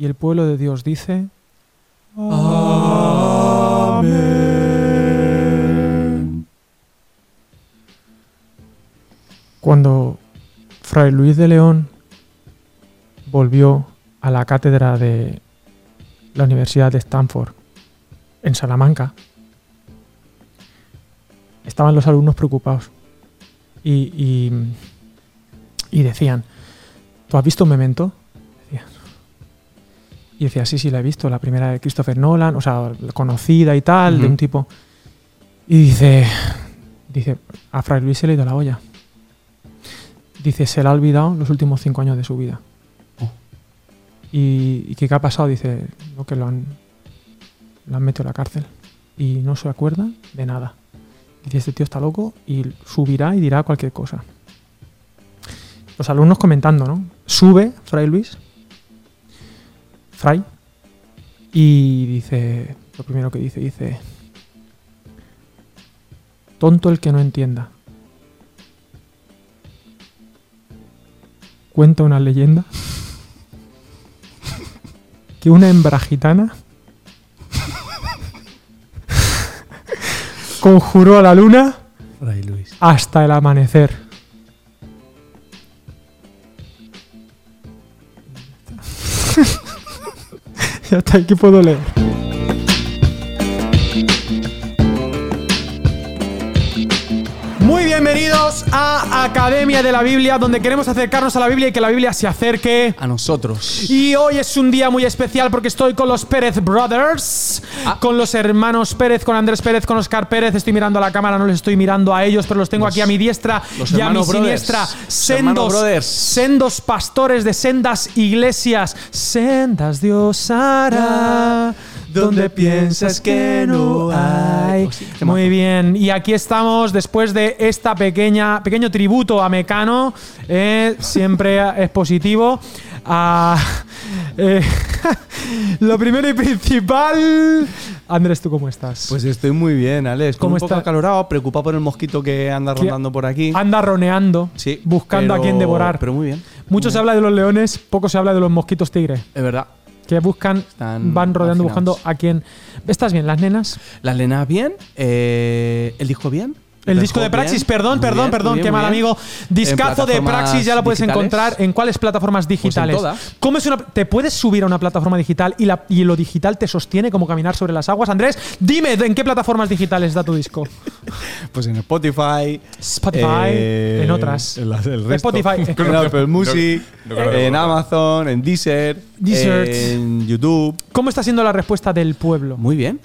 Y el pueblo de Dios dice... Amén. Cuando Fray Luis de León volvió a la cátedra de la Universidad de Stanford en Salamanca, estaban los alumnos preocupados y, y- y decían, ¿tú has visto Memento? Y decía, sí, sí, la he visto, la primera de Christopher Nolan, o sea, conocida y tal, de un tipo. Y dice, dice, a Fray Luis se le ha ido la olla. Dice, se le ha olvidado los últimos cinco años de su vida. Oh. ¿Y, qué ha pasado? Dice, no, que lo han, lo han metido a la cárcel. Y no se acuerda de nada. Dice, este tío está loco y subirá y dirá cualquier cosa. Los alumnos comentando, ¿no? Sube Fray Luis. Fray. Y dice, lo primero que dice, dice, tonto el que no entienda. Cuenta una leyenda que una hembra gitana conjuró a la luna hasta el amanecer. Ya está, aquí puedo leer. Bienvenidos a Academia de la Biblia, donde queremos acercarnos a la Biblia y que la Biblia se acerque. A nosotros. Y hoy es un día muy especial porque estoy con los Pérez Brothers, Ah. con los hermanos Pérez, con Andrés Pérez, con Oscar Pérez. Estoy mirando a la cámara, no les estoy mirando a ellos, pero los tengo Los- aquí a mi diestra y a mi brothers. siniestra. Sendos, brothers. sendos pastores de sendas iglesias. Sendas Dios hará. Donde piensas que no hay. Oh, sí, Muy bien, y aquí estamos después de esta pequeña pequeño tributo a Mecano, eh, siempre es positivo. Ah, eh, lo primero y principal, Andrés, ¿tú cómo estás? Pues estoy muy bien, Alex. ¿Cómo ¿Cómo un poco está? acalorado, preocupado por el mosquito que anda rondando por aquí. Anda roneando, Sí. buscando a quien devorar. Pero muy bien. Mucho muy se bien. habla de los leones, poco se habla de los mosquitos tigre, Es verdad. Que buscan, Están van rodeando buscando a quien. ¿Estás bien, las nenas? Las lenas bien. eh, el disco bien. El disco de Praxis, bien, perdón, muy perdón, bien, perdón, bien, qué mal bien. amigo. Discazo de Praxis ya la puedes digitales. encontrar en cuáles plataformas digitales. todas. ¿Cómo es una, te puedes subir a una plataforma digital y, la, y lo digital te sostiene como caminar sobre las aguas? Andrés, dime en qué plataformas digitales está tu disco. Pues en Spotify. Spotify, eh, en otras. En las resto. Spotify. en Apple Music. no en. Amazon. En Deezer. Deezer. En YouTube. ¿Cómo está siendo la respuesta del pueblo? Muy bien.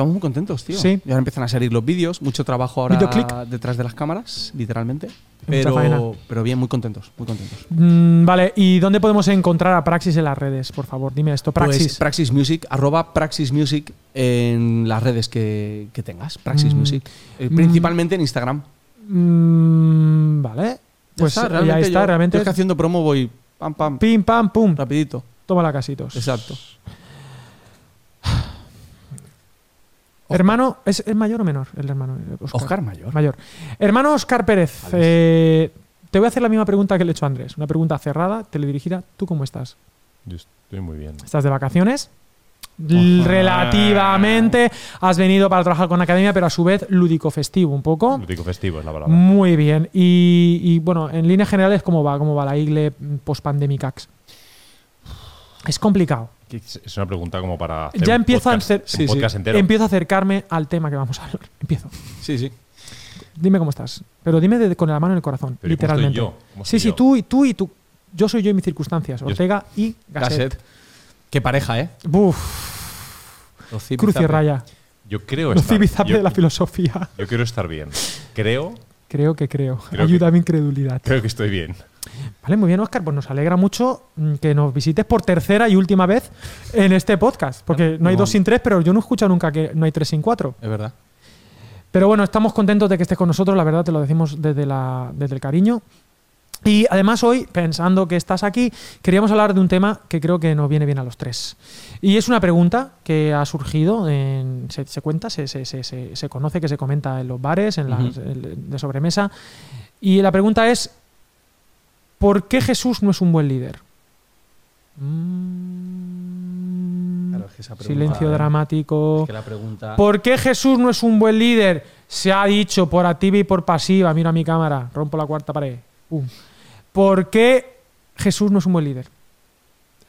Estamos muy contentos, tío. Sí. Y ahora empiezan a salir los vídeos, mucho trabajo ahora Videoclick. detrás de las cámaras, literalmente. Pero, pero bien, muy contentos, muy contentos. Mm, vale, ¿y dónde podemos encontrar a Praxis en las redes? Por favor, dime esto. Praxis. Pues Praxis Music, arroba Praxis Music en las redes que, que tengas. Praxis Mm. Music. Eh, Mm. principalmente en Instagram. Mm, vale. Ya Pues ya está, yo- realmente. Yo es que haciendo promo voy pam, pam, Pim, pam, pum. rapidito. Toma la casitos. Exacto. Hermano, ¿es, es mayor o menor el hermano? Oscar, Oscar Mayor. Mayor. Hermano Oscar Pérez, eh, te voy a hacer la misma pregunta que le he hecho a Andrés. Una pregunta cerrada, teledirigida. ¿Tú cómo estás? Yo estoy muy bien. ¿Estás de vacaciones? Relativamente. Has venido para trabajar con Academia, pero a su vez lúdico festivo un poco. Lúdico festivo es la palabra. Muy bien. Y, y, bueno, en líneas generales, ¿cómo va? ¿Cómo va la igle post-pandemicax? Es complicado. Es una pregunta como para hacer Ya un empiezo a podcast, ser- un Sí, sí. podcast entero. Empiezo a acercarme al tema que vamos a hablar. Empiezo. Sí, sí. Dime cómo estás. Pero dime de- con la mano en el corazón, Pero ¿y cómo literalmente. estoy yo? ¿Cómo Sí, estoy sí, yo? tú y tú y tú. Yo soy yo y mis circunstancias. Ortega y Gasset. Gasset. Qué pareja, ¿eh? Buf, cruz y raya. Yo creo Los estar yo, de la filosofía. yo quiero estar bien. Creo, Creo que creo. Creo Ayuda que- a mi incredulidad. creo que estoy bien. Vale, muy bien, Oscar. Pues nos alegra mucho mm, que nos visites por tercera y última vez en este podcast. Porque no hay dos sin tres, pero yo no he escuchado nunca que no hay tres sin cuatro. Es verdad. Pero bueno, estamos contentos de que estés con nosotros, la verdad te lo decimos desde, la, desde el cariño. Y además hoy, pensando que estás aquí, queríamos hablar de un tema que creo que nos viene bien a los tres. Y es una pregunta que ha surgido, en- se, se cuenta, se, se- se- se- se conoce, que se comenta en los bares, en las Ujú. el- de sobremesa. Y la pregunta es, ¿por qué Jesús no es un buen líder? Mm, que esa pregunta- Silencio dramático. Es que la pregunta. ¿Por qué Jesús no es un buen líder? Se ha dicho por activa y por pasiva. Mira mi cámara, rompo la cuarta pared. ¿Por qué Jesús no es un buen líder?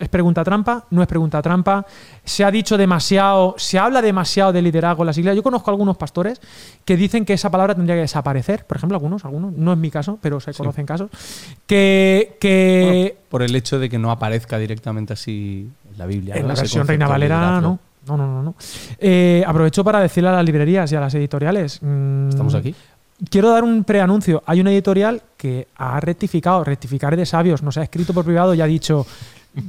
¿Es pregunta trampa? No es pregunta trampa. Se ha dicho demasiado, se habla demasiado de liderazgo en las iglesias. Yo conozco algunos pastores que dicen que esa palabra tendría que desaparecer. Por ejemplo, algunos, algunos, no es mi caso, pero se conocen casos. Que, que Bueno, por el hecho de que no aparezca directamente así en la Biblia. en ¿no? la versión Reina Valera. No, no, no. no. Eh, aprovecho para decirle a las librerías y a las editoriales. mm, Estamos aquí. Quiero dar un preanuncio. Hay una editorial que ha rectificado, rectificar de sabios, nos ha escrito por privado y ha dicho,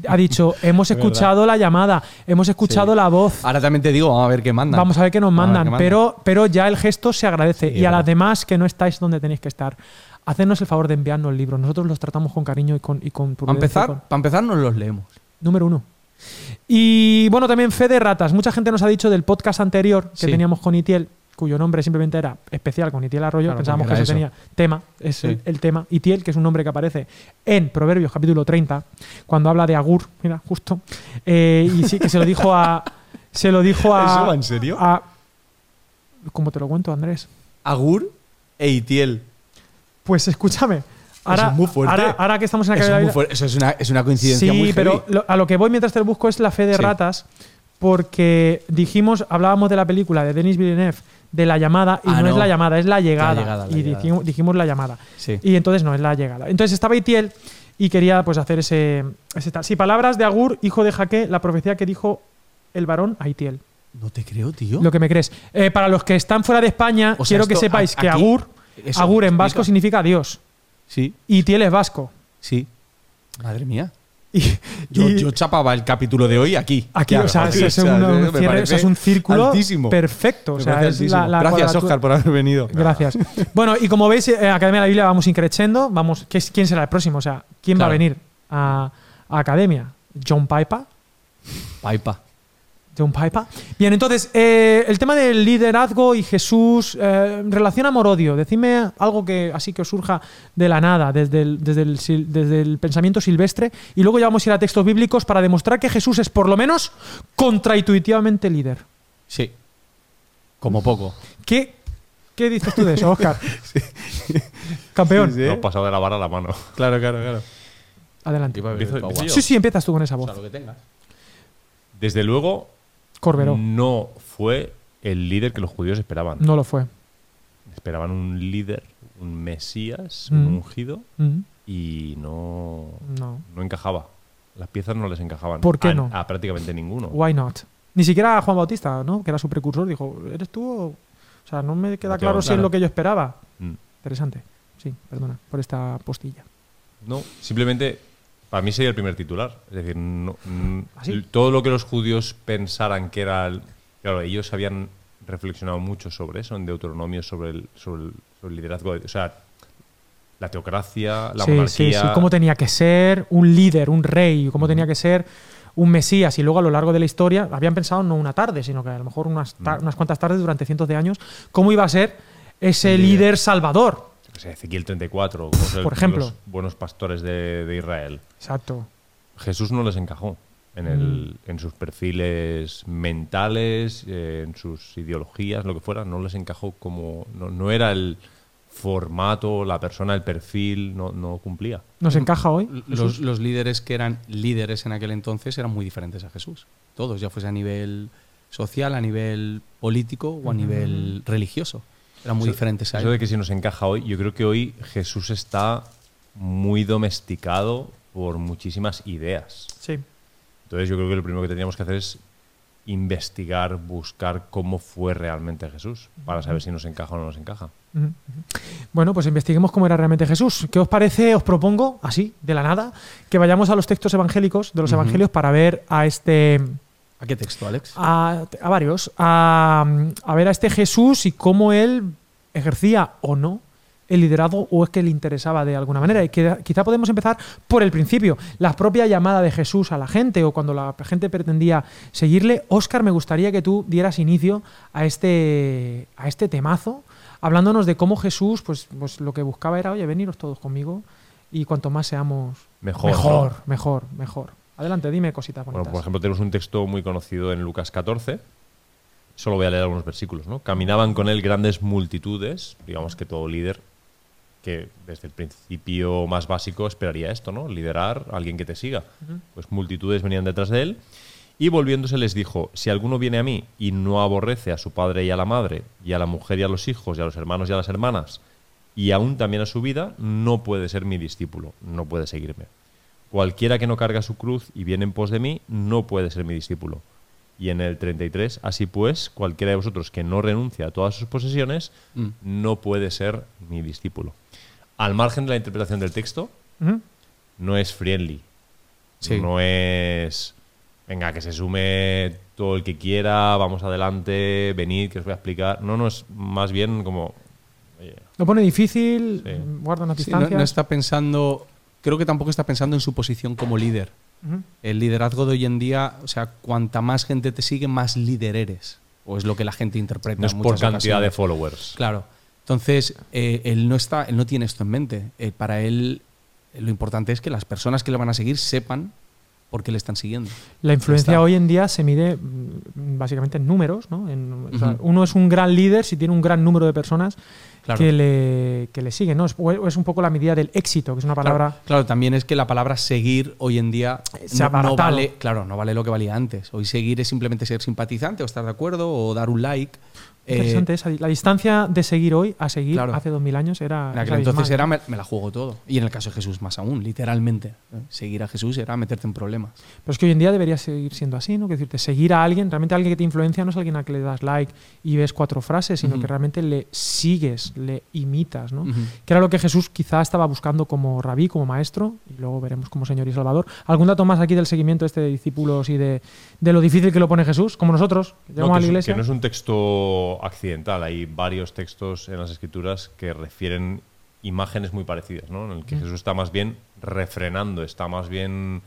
ha dicho, hemos escuchado la llamada, hemos escuchado Sí. la voz. Ahora también te digo, vamos a ver qué mandan. Vamos a ver qué nos mandan, qué mandan. pero, pero ya el gesto se agradece. Sí, y a las demás que no estáis donde tenéis que estar, hacednos el favor de enviarnos libros. Nosotros los tratamos con cariño y con, y con Para empezar, con- para empezar, nos los leemos. Número uno. Y bueno, también Fe de Ratas. Mucha gente nos ha dicho del podcast anterior que Sí. teníamos con Itiel, cuyo nombre simplemente era especial con Itiel Arroyo. Claro, Pensábamos que eso tenía tema, es Sí. el, el tema. Itiel, que es un nombre que aparece en Proverbios capítulo 30, cuando habla de Agur, mira, justo. Eh, y sí, que se lo dijo a. Se lo dijo a. ¿Eso va en serio? a- ¿Cómo te lo cuento, Andrés? Agur e Itiel. Pues escúchame. Ahora, es muy fuerte. ahora, ahora que estamos en la Eso, es muy fuerte. Eso es una, es una coincidencia sí, muy pero lo- a lo que voy mientras te lo busco es la fe de Sí. ratas, porque dijimos, hablábamos de la película de Denis Villeneuve, de la llamada, y Ah, no, es la llamada, es la llegada. llegada, la y llegada. dijimos, dijimos la llamada. Sí. Y entonces no, es la llegada. Entonces estaba Itiel y quería pues hacer ese, ese tal. Sí, palabras de Agur, hijo de Jaque, la profecía que dijo el varón a Itiel. No te creo, tío. Lo que me crees. Eh, para los que están fuera de España, O sea, quiero que sepáis que Agur, Eso, Agur en vasco significa Dios. Sí, Y Itiel es vasco. sí. Madre mía. Y, Yo, y- yo chapaba el capítulo de hoy aquí. Aquí, o sea, aquí, es, o sea, un, me cierre- parece o sea, es un círculo altísimo. perfecto. O Me sea, parece es la- altísimo. la Gracias, cuadratura- Oscar, por haber venido. Gracias. Bueno, y como veis, eh, Academia de la Biblia vamos increciendo. Vamos, ¿qué es- ¿Quién será el próximo? O sea, ¿quién va a venir a, a Academia? ¿John Piper? Paipa. John Piper. Bien, entonces, eh, el tema del liderazgo y Jesús, eh, relación amor-odio. Decidme algo que así que os surja de la nada, desde el, desde, el, sil- desde el pensamiento silvestre, y luego ya vamos a ir a textos bíblicos para demostrar que Jesús es por lo menos contraintuitivamente líder. Sí. Como poco. ¿Qué, qué dices tú de eso, Oscar? Campeón. Sí, sí. No has pasado de la vara a la mano. Claro, claro, claro. Adelante. Empiezo-. Sí, sí, empiezas tú con esa O voz. sea, lo que tengas. Desde luego, Corberó. no fue el líder que los judíos esperaban. No lo fue. Esperaban un líder, un mesías, Mm. un ungido, Mm, y no, No. no encajaba. Las piezas no les encajaban. ¿Por qué a, no? A prácticamente ninguno. Why not? Ni siquiera Juan Bautista, ¿no? Que era su precursor, dijo, ¿eres tú? o-?" Sea, no me queda No, claro claro. si es lo que yo esperaba. Mm. Interesante. Sí, perdona por esta postilla. No, simplemente para mí sería el primer titular. Es decir, no- mm, ¿Ah, todo lo que los judíos pensaran que era. el- claro, ellos habían reflexionado mucho sobre eso en Deuteronomio, sobre el, sobre el, sobre el liderazgo. de- o sea, la teocracia, la sí, monarquía. sí, sí. Cómo tenía que ser un líder, un rey, cómo tenía que ser un mesías. Y luego a lo largo de la historia habían pensado no una tarde, sino que a lo mejor unas, Mm. unas cuantas tardes durante cientos de años, cómo iba a ser ese líder. salvador. O sea, Ezequiel 34, como son Por ejemplo. los buenos pastores de, de Israel. Exacto. Jesús no les encajó en, Mm. el, en sus perfiles mentales, eh, en sus ideologías, lo que fuera, no les encajó como. No, no era el formato, la persona, el perfil, no, no cumplía. ¿Nos encaja hoy? Los, los líderes que eran líderes en aquel entonces eran muy diferentes a Jesús. Todos, ya fuese a nivel social, a nivel político o a Ujú. nivel religioso. Eran muy Eso- diferentes a Eso de que si nos encaja hoy, yo creo que hoy Jesús está muy domesticado por muchísimas ideas. Sí. Entonces yo creo que lo primero que tendríamos que hacer es investigar, buscar cómo fue realmente Jesús, para saber si nos encaja o no nos encaja. Bueno, pues investiguemos cómo era realmente Jesús. ¿Qué os parece? Os propongo, así, de la nada, que vayamos a los textos evangélicos, de los evangelios, para ver a este. ¿A qué texto, Alex? a, a varios. A, a ver a este Jesús y cómo él ejercía o no el liderazgo o es que le interesaba de alguna manera. Y que, quizá podemos empezar por el principio, la propia llamada de Jesús a la gente o cuando la gente pretendía seguirle. Óscar, me gustaría que tú dieras inicio a este, a este temazo, hablándonos de cómo Jesús, pues, pues lo que buscaba era, oye, veniros todos conmigo y cuanto más seamos Mejor. mejor, mejor, mejor. Adelante, dime cositas bonitas. Bueno, por ejemplo, tenemos un texto muy conocido en Lucas 14. Solo voy a leer algunos versículos, ¿no? Caminaban con él grandes multitudes, digamos que todo líder que desde el principio más básico esperaría esto, ¿no? Liderar a alguien que te siga. Pues multitudes venían detrás de él y volviéndose les dijo, si alguno viene a mí y no aborrece a su padre y a la madre, y a la mujer y a los hijos, y a los hermanos y a las hermanas, y aún también a su vida, no puede ser mi discípulo, no puede seguirme. Cualquiera que no carga su cruz y viene en pos de mí, no puede ser mi discípulo. Y en el 33, así pues, cualquiera de vosotros que no renuncia a todas sus posesiones, Mm. no puede ser mi discípulo. Al margen de la interpretación del texto, no es friendly. Sí. No es. Venga, que se sume todo el que quiera, vamos adelante, venid, que os voy a explicar. No, no, es más bien como. oye, Lo pone difícil, Sí. guarda Sí, no, distancias. no está pensando, creo que tampoco está pensando en su posición como líder. El liderazgo de hoy en día, o sea, cuanta más gente te sigue, más líder eres. O es lo que la gente interpreta. no es por cantidad de followers. Claro. Entonces, eh, él no está, él no tiene esto en mente. Eh, para él, lo importante es que las personas que le van a seguir sepan por qué le están siguiendo. La influencia hoy en día se mide mm, básicamente en números. ¿no? En- o sea, Ujú. Uno es un gran líder si tiene un gran número de personas Claro. que, le, que le siguen. ¿no? Es, o es un poco la medida del éxito, que es una palabra. Claro, claro, también es que la palabra seguir hoy en día no, vale, claro, no vale lo que valía antes. Hoy seguir es simplemente ser simpatizante o estar de acuerdo o dar un like. Eh, Interesante esa. La distancia de seguir hoy a seguir Claro. hace dos mil años era. en aquel entonces era me, me la juego todo. Y en el caso de Jesús más aún, literalmente. Seguir a Jesús era meterte en problemas. Pero es que hoy en día debería seguir siendo así, ¿no? Que decirte, seguir a alguien, realmente alguien que te influencia no es alguien a que le das like y ves cuatro frases, sino que realmente le sigues, le imitas, ¿no? Que era lo que Jesús quizá estaba buscando como rabí, como maestro, y luego veremos como Señor y Salvador. ¿Algún dato más aquí del seguimiento este de discípulos y de, de lo difícil que lo pone Jesús? Como nosotros, que No, llegamos que a la iglesia. que no es un texto accidental. Hay varios textos en las escrituras que refieren imágenes muy parecidas, ¿no? En el que Mm. Jesús está más bien refrenando, está más bien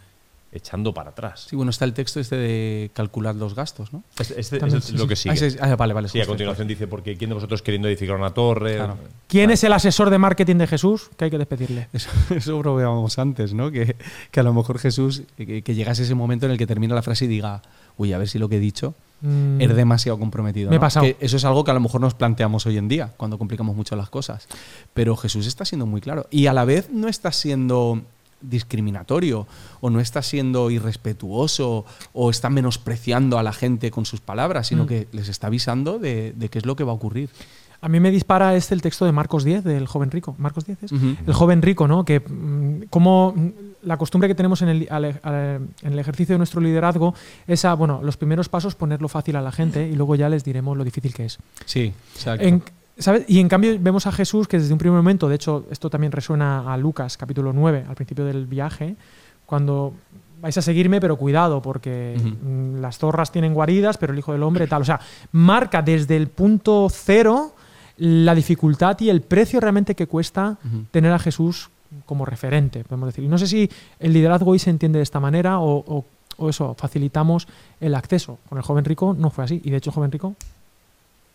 echando para atrás. Sí, bueno, está el texto este de calcular los gastos, ¿no? Este, este- También, este es sí, lo que Ah, sigue. ese es- ah, vale, vale. Sí, a continuación dice, porque ¿quién de vosotros queriendo edificar una torre? Claro. ¿Quién es el asesor de marketing de Jesús? Que hay que despedirle. Eso, eso probábamos antes, ¿no? Que, que a lo mejor Jesús, que, que llegase ese momento en el que termina la frase y diga, uy, a ver si lo que he dicho Mm, es demasiado comprometido. Me he ¿no? pasado. Que eso es algo que a lo mejor nos planteamos hoy en día, cuando complicamos mucho las cosas. Pero Jesús está siendo muy claro. Y a la vez no está siendo discriminatorio o no está siendo irrespetuoso o está menospreciando a la gente con sus palabras, sino Mm. que les está avisando de, de qué es lo que va a ocurrir. A mí me dispara este el texto de Marcos 10, del joven rico. ¿Marcos 10 es? El joven rico, ¿no? Que mm, como mm, la costumbre que tenemos en el, al- al- en el ejercicio de nuestro liderazgo es a, bueno, los primeros pasos ponerlo fácil a la gente y luego ya les diremos lo difícil que es. Sí, exacto. En- ¿sabes? Y en cambio vemos a Jesús que desde un primer momento, de hecho esto también resuena a Lucas capítulo 9, al principio del viaje, cuando vais a seguirme, pero cuidado, porque mm, las zorras tienen guaridas, pero el Hijo del Hombre tal. O sea, marca desde el punto cero la dificultad y el precio realmente que cuesta tener a Jesús como referente, podemos decir. Y no sé si el liderazgo hoy se entiende de esta manera o, o- o eso, facilitamos el acceso. Con el joven rico no fue así. Y de hecho el joven rico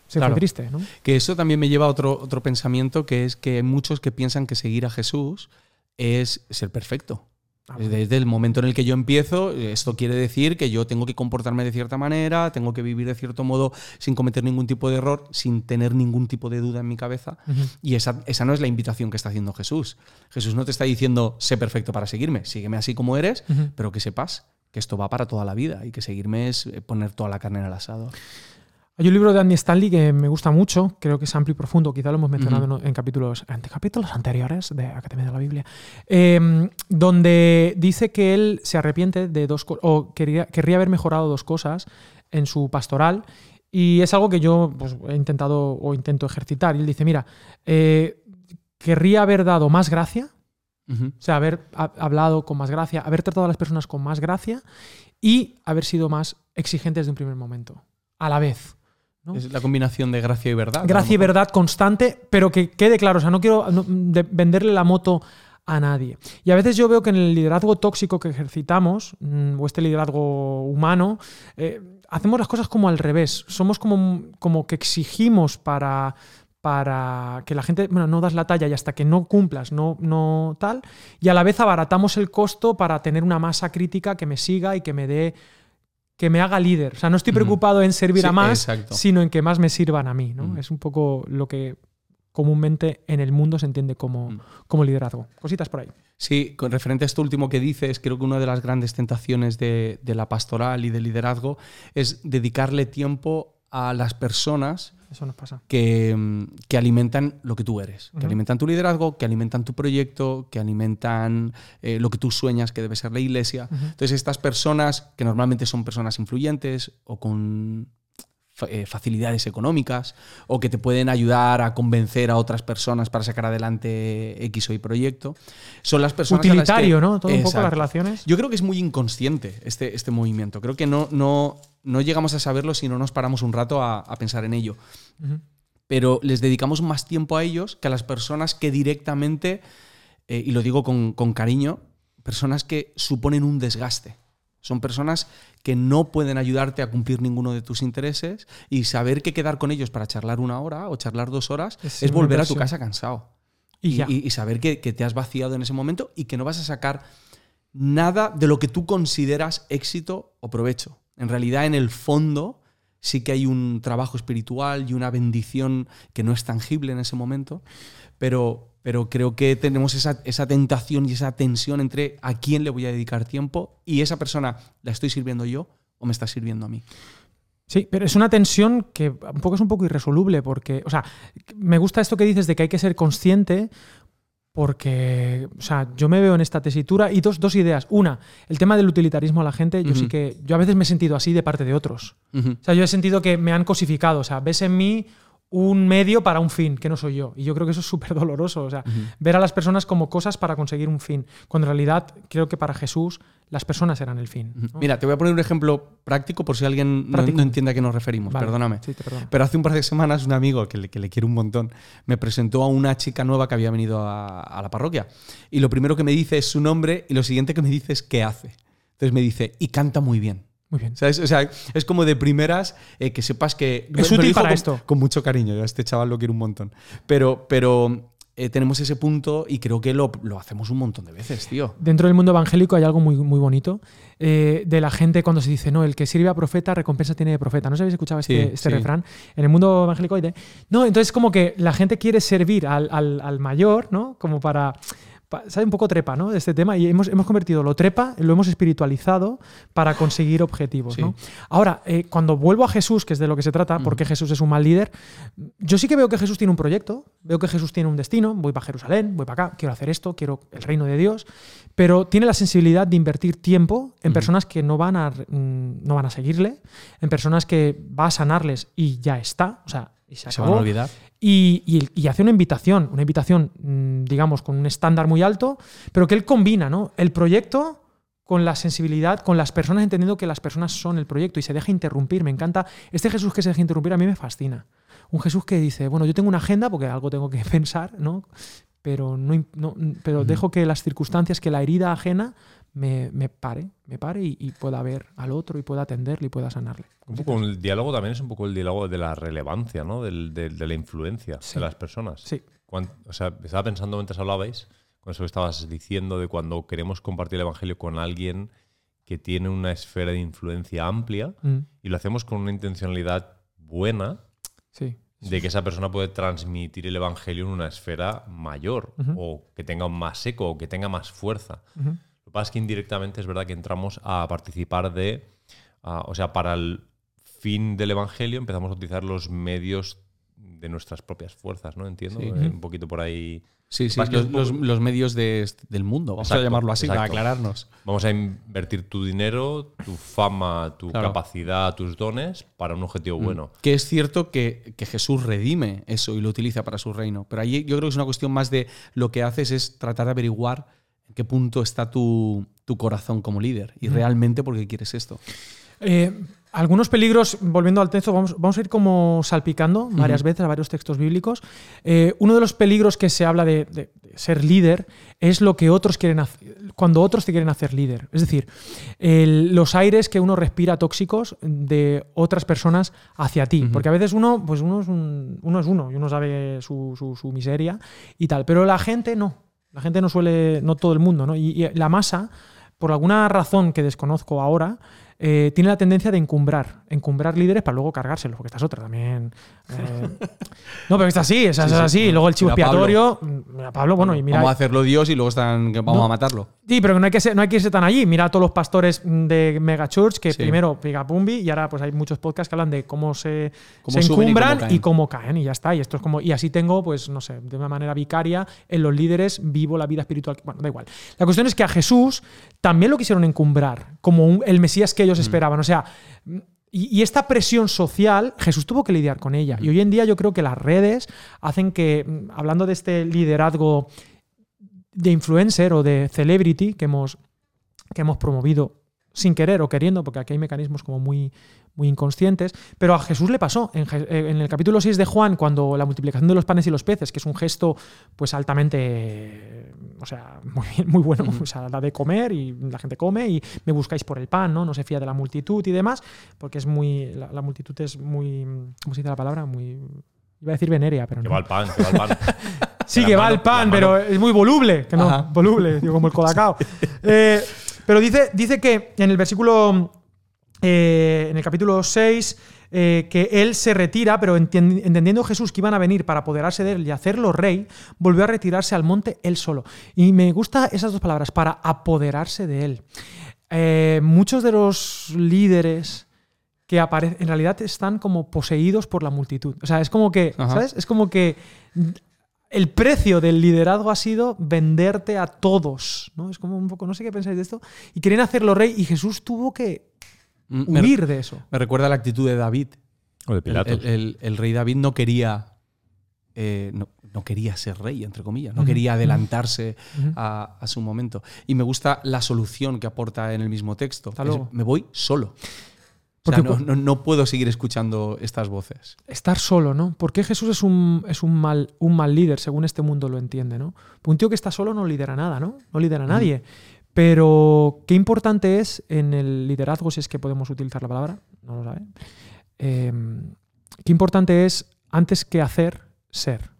se Claro. fue triste, ¿no? Que eso también me lleva a otro, otro pensamiento, que es que hay muchos que piensan que seguir a Jesús es ser perfecto. Ah, Desde el momento en el que yo empiezo, esto quiere decir que yo tengo que comportarme de cierta manera, tengo que vivir de cierto modo sin cometer ningún tipo de error, sin tener ningún tipo de duda en mi cabeza. Y esa, esa no es la invitación que está haciendo Jesús. Jesús no te está diciendo, sé perfecto para seguirme, sígueme así como eres, pero que sepas que esto va para toda la vida y que seguirme es eh, poner toda la carne en el asado. Hay un libro de Andy Stanley que me gusta mucho, creo que es amplio y profundo, quizá lo hemos mencionado en- en capítulos, en capítulos anteriores de Academia de la Biblia, eh, donde dice que él se arrepiente de dos cosas, o quería, querría haber mejorado dos cosas en su pastoral, y es algo que yo pues, he intentado o intento ejercitar. Y él dice, mira, eh, querría haber dado más gracia, o sea, haber ha- hablado con más gracia, haber tratado a las personas con más gracia y haber sido más exigentes de un primer momento, a la vez. ¿No? Es la combinación de gracia y verdad. Gracia y verdad constante, pero que quede claro, o sea, no quiero venderle la moto a nadie. Y a veces yo veo que en el liderazgo tóxico que ejercitamos, mm, o este liderazgo humano, eh, hacemos las cosas como al revés. Somos como, como que exigimos para, para que la gente, bueno, no das la talla y hasta que no cumplas, no, no tal, y a la vez abaratamos el costo para tener una masa crítica que me siga y que me dé, que me haga líder. O sea, no estoy Ujú. preocupado en servir Sí, a más, exacto. sino en que más me sirvan a mí, ¿no? Mm. Es un poco lo que comúnmente en el mundo se entiende como, Mm. como liderazgo. Cositas por ahí. Sí, con referente a esto último que dices, creo que una de las grandes tentaciones de, de la pastoral y del liderazgo es dedicarle tiempo a las personas Eso nos pasa. que, mm, que alimentan lo que tú eres, que alimentan tu liderazgo, que alimentan tu proyecto, que alimentan eh, lo que tú sueñas que debe ser la iglesia. Entonces estas personas, que normalmente son personas influyentes o con facilidades económicas o que te pueden ayudar a convencer a otras personas para sacar adelante X o Y proyecto, son las personas... a las que- Utilitario, ¿no? Todo un poco las relaciones. Yo creo que es muy inconsciente este, este movimiento. Creo que no, no, no llegamos a saberlo si no nos paramos un rato a, a pensar en ello. Pero les dedicamos más tiempo a ellos que a las personas que directamente, eh, y lo digo con, con cariño, personas que suponen un desgaste. Son personas que no pueden ayudarte a cumplir ninguno de tus intereses y saber que quedar con ellos para charlar una hora o charlar dos horas Es volver a tu casa cansado Y ya. y, y saber que, que te has vaciado en ese momento y que no vas a sacar nada de lo que tú consideras éxito o provecho. En realidad, en el fondo, sí que hay un trabajo espiritual y una bendición que no es tangible en ese momento, pero, pero creo que tenemos esa, esa tentación y esa tensión entre a quién le voy a dedicar tiempo y esa persona, ¿la estoy sirviendo yo o me está sirviendo a mí? Sí, pero es una tensión que un poco es un poco irresoluble porque, o sea, me gusta esto que dices de que hay que ser consciente porque, o sea, yo me veo en esta tesitura y dos, dos ideas. Una, el tema del utilitarismo a la gente, yo sí que, yo a veces me he sentido así de parte de otros. O sea, yo he sentido que me han cosificado, o sea, ves en mí un medio para un fin, que no soy yo. Y yo creo que eso es súper doloroso, o sea, ver a las personas como cosas para conseguir un fin, cuando en realidad creo que para Jesús las personas eran el fin. ¿no? Mira, te voy a poner un ejemplo práctico por si alguien no, entiende a qué nos referimos. Vale. Perdóname. Sí. Pero hace un par de semanas un amigo que le, que le quiero un montón me presentó a una chica nueva que había venido a, a la parroquia. Y lo primero que me dice es su nombre y lo siguiente que me dice es qué hace. Entonces me dice, y canta muy bien. Muy bien. ¿Sabes? O sea, es como de primeras eh, que sepas que... Es útil para con, esto. Con mucho cariño, yo a este chaval lo quiero un montón. Pero, pero eh, tenemos ese punto y creo que lo, lo hacemos un montón de veces, tío. Dentro del mundo evangélico hay algo muy, muy bonito eh, de la gente cuando se dice, no, el que sirve a profeta, recompensa tiene de profeta. ¿No sé si habéis escuchado este, Sí, este sí. refrán? En el mundo evangélico hay de... No, entonces como que la gente quiere servir al, al- al mayor, ¿no? Como para... ¿Sabe un poco trepa, ¿no? De este tema. Y hemos, hemos convertido lo trepa, lo hemos espiritualizado para conseguir objetivos, Sí. ¿no? Ahora, eh, cuando vuelvo a Jesús, que es de lo que se trata, porque Jesús es un mal líder, yo sí que veo que Jesús tiene un proyecto, veo que Jesús tiene un destino, voy para Jerusalén, voy para acá, quiero hacer esto, quiero el reino de Dios, pero tiene la sensibilidad de invertir tiempo en personas que no van, a, mm, no van a seguirle, en personas que va a sanarles y ya está, o sea, y se Se van a acabó. olvidar. Y, y- y hace una invitación, una invitación, mm, digamos, con un estándar muy alto, pero que él combina, ¿no? El proyecto con la sensibilidad, con las personas, entendiendo que las personas son el proyecto y se deja interrumpir. Me encanta. Este Jesús que se deja interrumpir a mí me fascina. Un Jesús que dice, bueno, yo tengo una agenda porque algo tengo que pensar, ¿no? Pero, no, no- pero dejo que las circunstancias, que la herida ajena me, me pare, me pare y, y pueda ver al otro y pueda atenderle y pueda sanarle. Un poco el diálogo también es un poco el diálogo de la relevancia, ¿no? Del- del- de la influencia Sí. de las personas. Sí. Cuan- o sea, estaba pensando mientras hablabais, con eso que estabas diciendo de cuando queremos compartir el Evangelio con alguien que tiene una esfera de influencia amplia Mm, y lo hacemos con una intencionalidad buena sí. de que esa persona puede transmitir el Evangelio en una esfera mayor o que tenga más eco o que tenga más fuerza. Ujú. Lo que pasa es que indirectamente es verdad que entramos a participar de, o sea, para el fin del Evangelio empezamos a utilizar los medios de nuestras propias fuerzas, ¿no? Entiendo, Sí. Eh, un poquito por ahí. Sí, sí, los, los- medios de del mundo, vamos Exacto, a llamarlo así, para aclararnos. Vamos a invertir tu dinero, tu fama, tu Claro. capacidad, tus dones para un objetivo bueno. Que es cierto que, que Jesús redime eso y lo utiliza para su reino. Pero ahí yo creo que es una cuestión más de lo que haces es tratar de averiguar en qué punto está tu, tu corazón como líder y realmente por qué quieres esto. Eh, algunos peligros, volviendo al texto, vamos, vamos a ir como salpicando varias veces a varios textos bíblicos. Eh, uno de los peligros que se habla de, de ser líder es lo que otros quieren hacer, cuando otros te quieren hacer líder. Es decir, el- los aires que uno respira tóxicos de otras personas hacia ti. Porque a veces uno, pues uno es, un- uno es uno y uno sabe su, su- su miseria y tal. Pero la gente no. La gente no suele, no todo el mundo, ¿no? Y, y la masa, por alguna razón que desconozco ahora, eh, tiene la tendencia de encumbrar, encumbrar líderes para luego cargárselos, porque esta es otra también. eh. no, pero esta sí, esa Sí, es sí. así. Y luego el chivo Mira, expiatorio. Mira, Pablo, bueno, y mira. Vamos a hacerlo Dios y luego están, vamos No. a matarlo. Sí, pero no hay que, ser- no hay que irse tan allí. Mira a todos los pastores de Mega Church que Sí. primero pegapumbi y ahora pues hay muchos podcasts que hablan de cómo se, Cómo se y encumbran cómo y cómo caen y ya está. Y esto es como y así tengo pues no sé, de una manera vicaria en los líderes vivo la vida espiritual. Bueno, da igual. La cuestión es que a Jesús también lo quisieron encumbrar como un- el Mesías que ellos esperaban. O sea, y, y esta presión social, Jesús tuvo que lidiar con ella. Y hoy en día yo creo que las redes hacen que, mm, hablando de este liderazgo de influencer o de celebrity que hemos, que hemos promovido sin querer o queriendo, porque aquí hay mecanismos como muy, muy inconscientes, pero a Jesús le pasó. En, eh, en el capítulo 6 de Juan, cuando la multiplicación de los panes y los peces, que es un gesto pues altamente, o sea, muy, muy bueno, o sea, da de comer y la gente come y me buscáis por el pan, ¿no? No se fía de la multitud y demás, porque es muy, la, la multitud es muy, ¿cómo se dice la palabra? Muy... Iba a decir venérea, pero Que no. va al pan, que va al pan. Sí, que va al pan, pero es muy voluble, que no, Ajá. voluble, digo, como el colacao. Eh, pero dice, dice que en el versículo, eh, en el capítulo 6, eh, que él se retira, pero entendiendo Jesús que iban a venir para apoderarse de él y hacerlo rey, volvió a retirarse al monte él solo. Y me gustan esas dos palabras, para apoderarse de él. Eh, muchos de los líderes que aparecen, en realidad están como poseídos por la multitud. O sea, es como que, Ajá. ¿sabes? Es como que el precio del liderazgo ha sido venderte a todos, ¿no? Es como un poco, no sé qué pensáis de esto. Y querían hacerlo rey y Jesús tuvo que Mm, Me, huir de eso. me recuerda la actitud de David. O de El, Pilatos. el- el- el rey David no quería, eh, no, no quería ser rey, entre comillas, no quería adelantarse a, a su momento. Y me gusta la solución que aporta en el mismo texto. Hasta Es, luego. me voy solo. O Porque sea, no, cu- no- no puedo seguir escuchando estas voces. Estar solo, ¿no? ¿Por qué Jesús es un, es un, mal, un mal líder, según este mundo lo entiende, ¿no? Un tío que está solo no lidera nada, ¿no? No lidera a nadie. Pero qué importante es en el liderazgo, si es que podemos utilizar la palabra, no lo sabe. eh, qué importante es, antes que hacer, ser.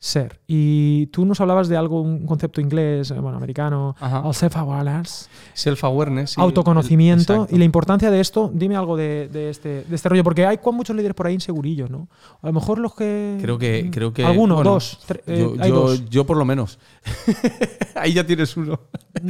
Ser. Y tú nos hablabas de algo, un concepto inglés, eh, bueno, americano, self-awareness, Self-awareness. sí. autoconocimiento. El- y la importancia de esto, dime algo de, de este, de este rollo, porque hay muchos líderes por ahí insegurillos, ¿no? A lo mejor los que. Creo que, creo que Alguno, bueno, dos. tre- eh, yo, hay yo- dos. yo por lo menos. Ahí ya tienes uno. Mm,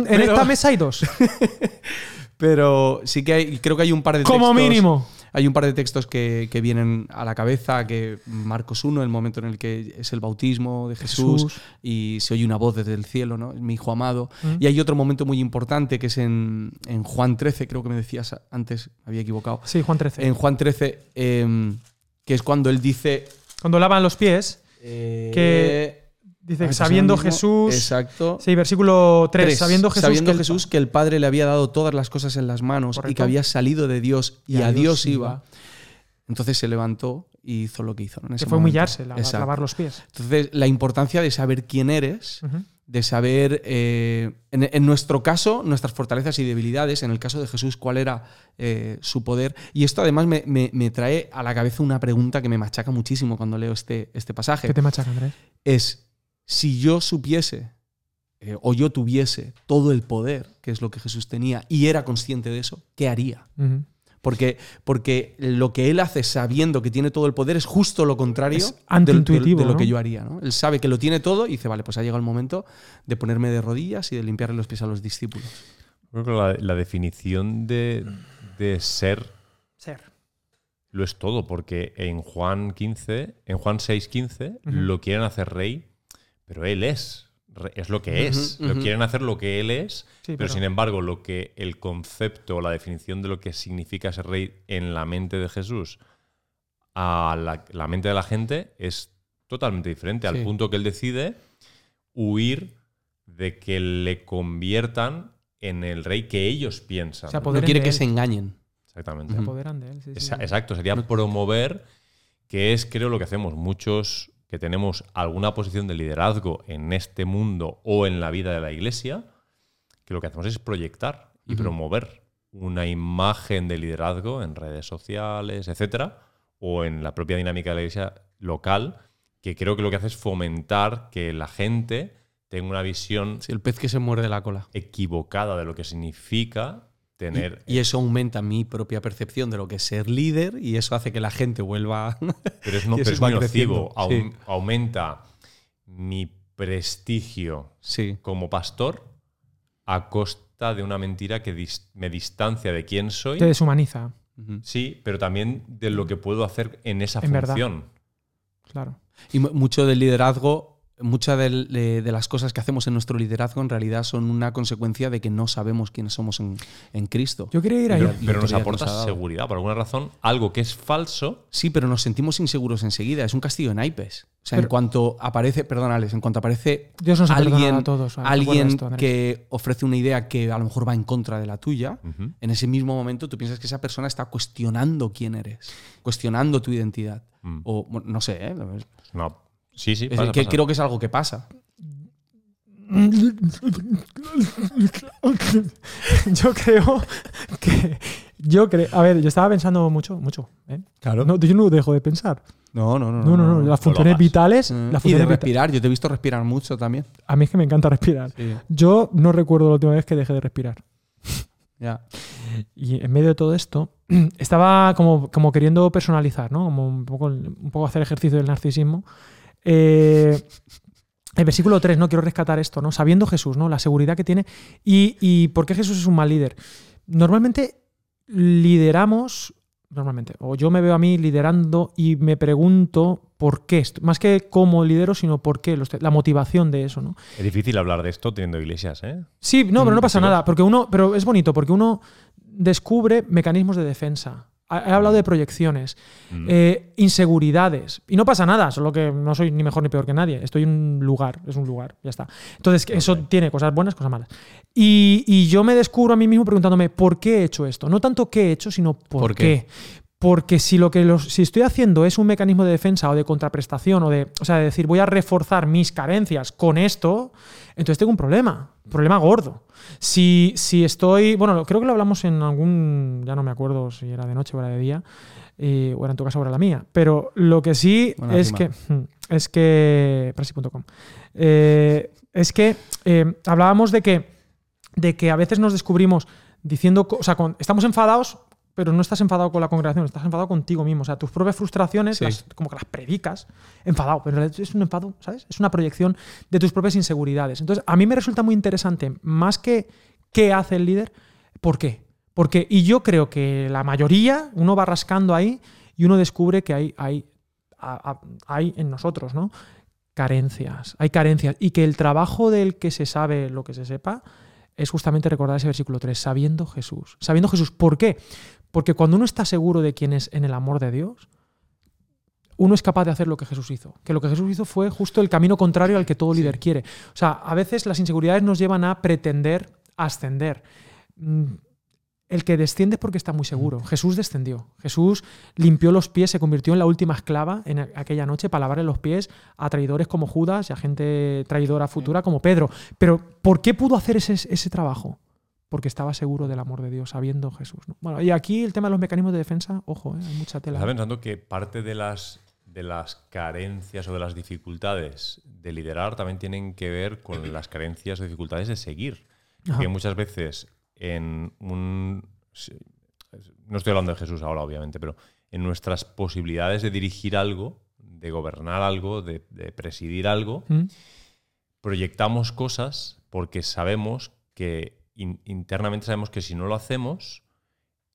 en pero- esta mesa hay dos. Pero sí que hay, creo que hay un par de como textos. mínimo. Hay un par de textos que, que vienen a la cabeza, que Marcos 1, el momento en el que es el bautismo de Jesús, Jesús. y se oye una voz desde el cielo, ¿no? mi hijo amado. Mm. Y hay otro momento muy importante que es en, en Juan 13, creo que me decías antes, me había equivocado. Sí, Juan 13. En Juan 13, em, que es cuando él dice... Cuando lavan los pies, eh, Que dice ah, sabiendo Jesús. Exacto. Sí, versículo 3. Tres, Sabiendo Jesús. sabiendo que el- Jesús que el Padre le había dado todas las cosas en las manos y que había salido de Dios y, Y a Dios Dios iba. iba. Entonces se levantó y hizo lo que hizo. ¿no? Que fue humillarse, la- lavar los pies. Entonces, la importancia de saber quién eres, de saber, eh, en, en nuestro caso, nuestras fortalezas y debilidades, en el caso de Jesús, cuál era eh, su poder. Y esto además me, me- me trae a la cabeza una pregunta que me machaca muchísimo cuando leo este, este pasaje. ¿Qué te machaca, Andrés? Es, si yo supiese eh, o yo tuviese todo el poder, que es lo que Jesús tenía, y era consciente de eso, ¿qué haría? Porque, porque lo que él hace sabiendo que tiene todo el poder es justo lo contrario de, de- de lo ¿no? que yo haría. ¿no? Él sabe que lo tiene todo y dice, vale, pues ha llegado el momento de ponerme de rodillas y de limpiarle los pies a los discípulos. Creo que la, la definición de, de ser Ser. lo es todo, porque en Juan 15, en Juan 6:15, Ujú. lo quieren hacer rey, pero él es. Es lo que es. Lo quieren hacer lo que él es, Sí, pero, pero- sin embargo, lo que el concepto, la definición de lo que significa ser rey en la mente de Jesús a la, la mente de la gente es totalmente diferente, Sí. al punto que él decide huir de que le conviertan en el rey que ellos piensan. O sea, No quiere que él. se engañen. Exactamente. Se apoderan de él. sí, sí, Esa- sí. Exacto, sería promover, que es creo lo que hacemos muchos que tenemos alguna posición de liderazgo en este mundo o en la vida de la iglesia, que lo que hacemos es proyectar y promover una imagen de liderazgo en redes sociales, etcétera, o en la propia dinámica de la iglesia local, que creo que lo que hace es fomentar que la gente tenga una visión Sí, el pez que se muerde la cola. equivocada de lo que significa tener Y eso aumenta mi propia percepción de lo que es ser líder y eso hace que la gente vuelva. Pero es, no, pero es muy nocivo. creciendo, Aum- sí. Aumenta mi prestigio sí. como pastor a costa de una mentira que dis- me distancia de quién soy. Te deshumaniza. Sí, pero también de lo que puedo hacer en esa En verdad. función. claro. Y mu- mucho del liderazgo, muchas de, de las cosas que hacemos en nuestro liderazgo en realidad son una consecuencia de que no sabemos quiénes somos en, en Cristo. Yo quería ir ahí. Pero, pero nos aporta nos seguridad. Por alguna razón, algo que es falso. Sí, pero nos sentimos inseguros enseguida. Es un castillo de naipes. O sea, en cuanto aparece, perdón, Alex, en cuanto aparece Dios nos alguien, a todos. recuerda alguien esto, Andrés. que ofrece una idea que a lo mejor va en contra de la tuya, en ese mismo momento tú piensas que esa persona está cuestionando quién eres, cuestionando tu identidad. Mm. O no sé, ¿eh? Una- Sí, sí, Es pasa, que pasa. creo que es algo que pasa. yo creo que. Yo creo. A ver, yo estaba pensando mucho, mucho. ¿eh? Claro. No, yo no dejo de pensar. No, no, no. No, no, no. Las funciones vitales. Mm. Las Y de funciones respirar, yo te he visto respirar mucho también. A mí es que me encanta respirar. Yo no recuerdo la última vez que dejé de respirar. Ya. Y en medio de todo esto, estaba como, como queriendo personalizar, ¿no? Como un poco, un poco hacer ejercicio del narcisismo. Eh, el versículo 3, ¿no? Quiero rescatar esto, ¿no? Sabiendo Jesús, ¿no? La seguridad que tiene. Y, y por qué Jesús es un mal líder. Normalmente lideramos, normalmente, o yo me veo a mí liderando y me pregunto por qué, más que cómo lidero, sino por qué, la motivación de eso, ¿no? Es difícil hablar de esto teniendo iglesias, ¿eh? Sí, no, pero no pasa sí, nada, porque uno, pero es bonito, porque uno descubre mecanismos de defensa. He hablado de proyecciones, Mm. eh, inseguridades. Y no pasa nada, solo que no soy ni mejor ni peor que nadie. Estoy en un lugar, es un lugar, ya está. Entonces, eso tiene cosas buenas, cosas malas. Y, y yo me descubro a mí mismo preguntándome, ¿por qué he hecho esto? No tanto qué he hecho, sino por, ¿Por qué. qué? Porque si lo que los- si estoy haciendo es un mecanismo de defensa o de contraprestación o de, o sea, de decir voy a reforzar mis carencias con esto, entonces tengo un problema, problema gordo. Si, si estoy, bueno, creo que lo hablamos en algún, ya no me acuerdo si era de noche o era de día, eh, o era en tu caso o era la mía, pero lo que sí Buena es que, hmm, es que, eh, es que eh, hablábamos de que, de que a veces nos descubrimos diciendo, o sea, con- estamos enfadados, pero no estás enfadado con la congregación, estás enfadado contigo mismo. O sea, tus propias frustraciones, Sí. las- como que las predicas, enfadado, pero es un enfado, ¿sabes? Es una proyección de tus propias inseguridades. Entonces, a mí me resulta muy interesante, más que qué hace el líder, ¿por qué? Porque, y yo creo que la mayoría, uno va rascando ahí y uno descubre que hay, hay, hay en nosotros, ¿no? Carencias, hay carencias. Y que el trabajo del que se sabe lo que se sepa es justamente recordar ese versículo 3, sabiendo Jesús. Sabiendo Jesús, ¿por qué? Porque cuando uno está seguro de quién es en el amor de Dios, uno es capaz de hacer lo que Jesús hizo. Que lo que Jesús hizo fue justo el camino contrario al que todo líder quiere. O sea, a veces las inseguridades nos llevan a pretender ascender. Mm, El que desciende es porque está muy seguro. Jesús descendió. Jesús limpió los pies, se convirtió en la última esclava en aquella noche para lavarle los pies a traidores como Judas y a gente traidora futura como Pedro. Pero ¿por qué pudo hacer ese, ese trabajo? Porque estaba seguro del amor de Dios, sabiendo Jesús. ¿no? Bueno, y aquí el tema de los mecanismos de defensa, ojo, ¿eh? hay mucha tela. Estaba pensando que parte de las, de las carencias o de las dificultades de liderar también tienen que ver con las carencias o dificultades de seguir. Ajá. Porque muchas veces en un... No estoy hablando de Jesús ahora, obviamente, pero en nuestras posibilidades de dirigir algo, de gobernar algo, de, de presidir algo, ¿Mm? proyectamos cosas porque sabemos que in- internamente sabemos que si no lo hacemos,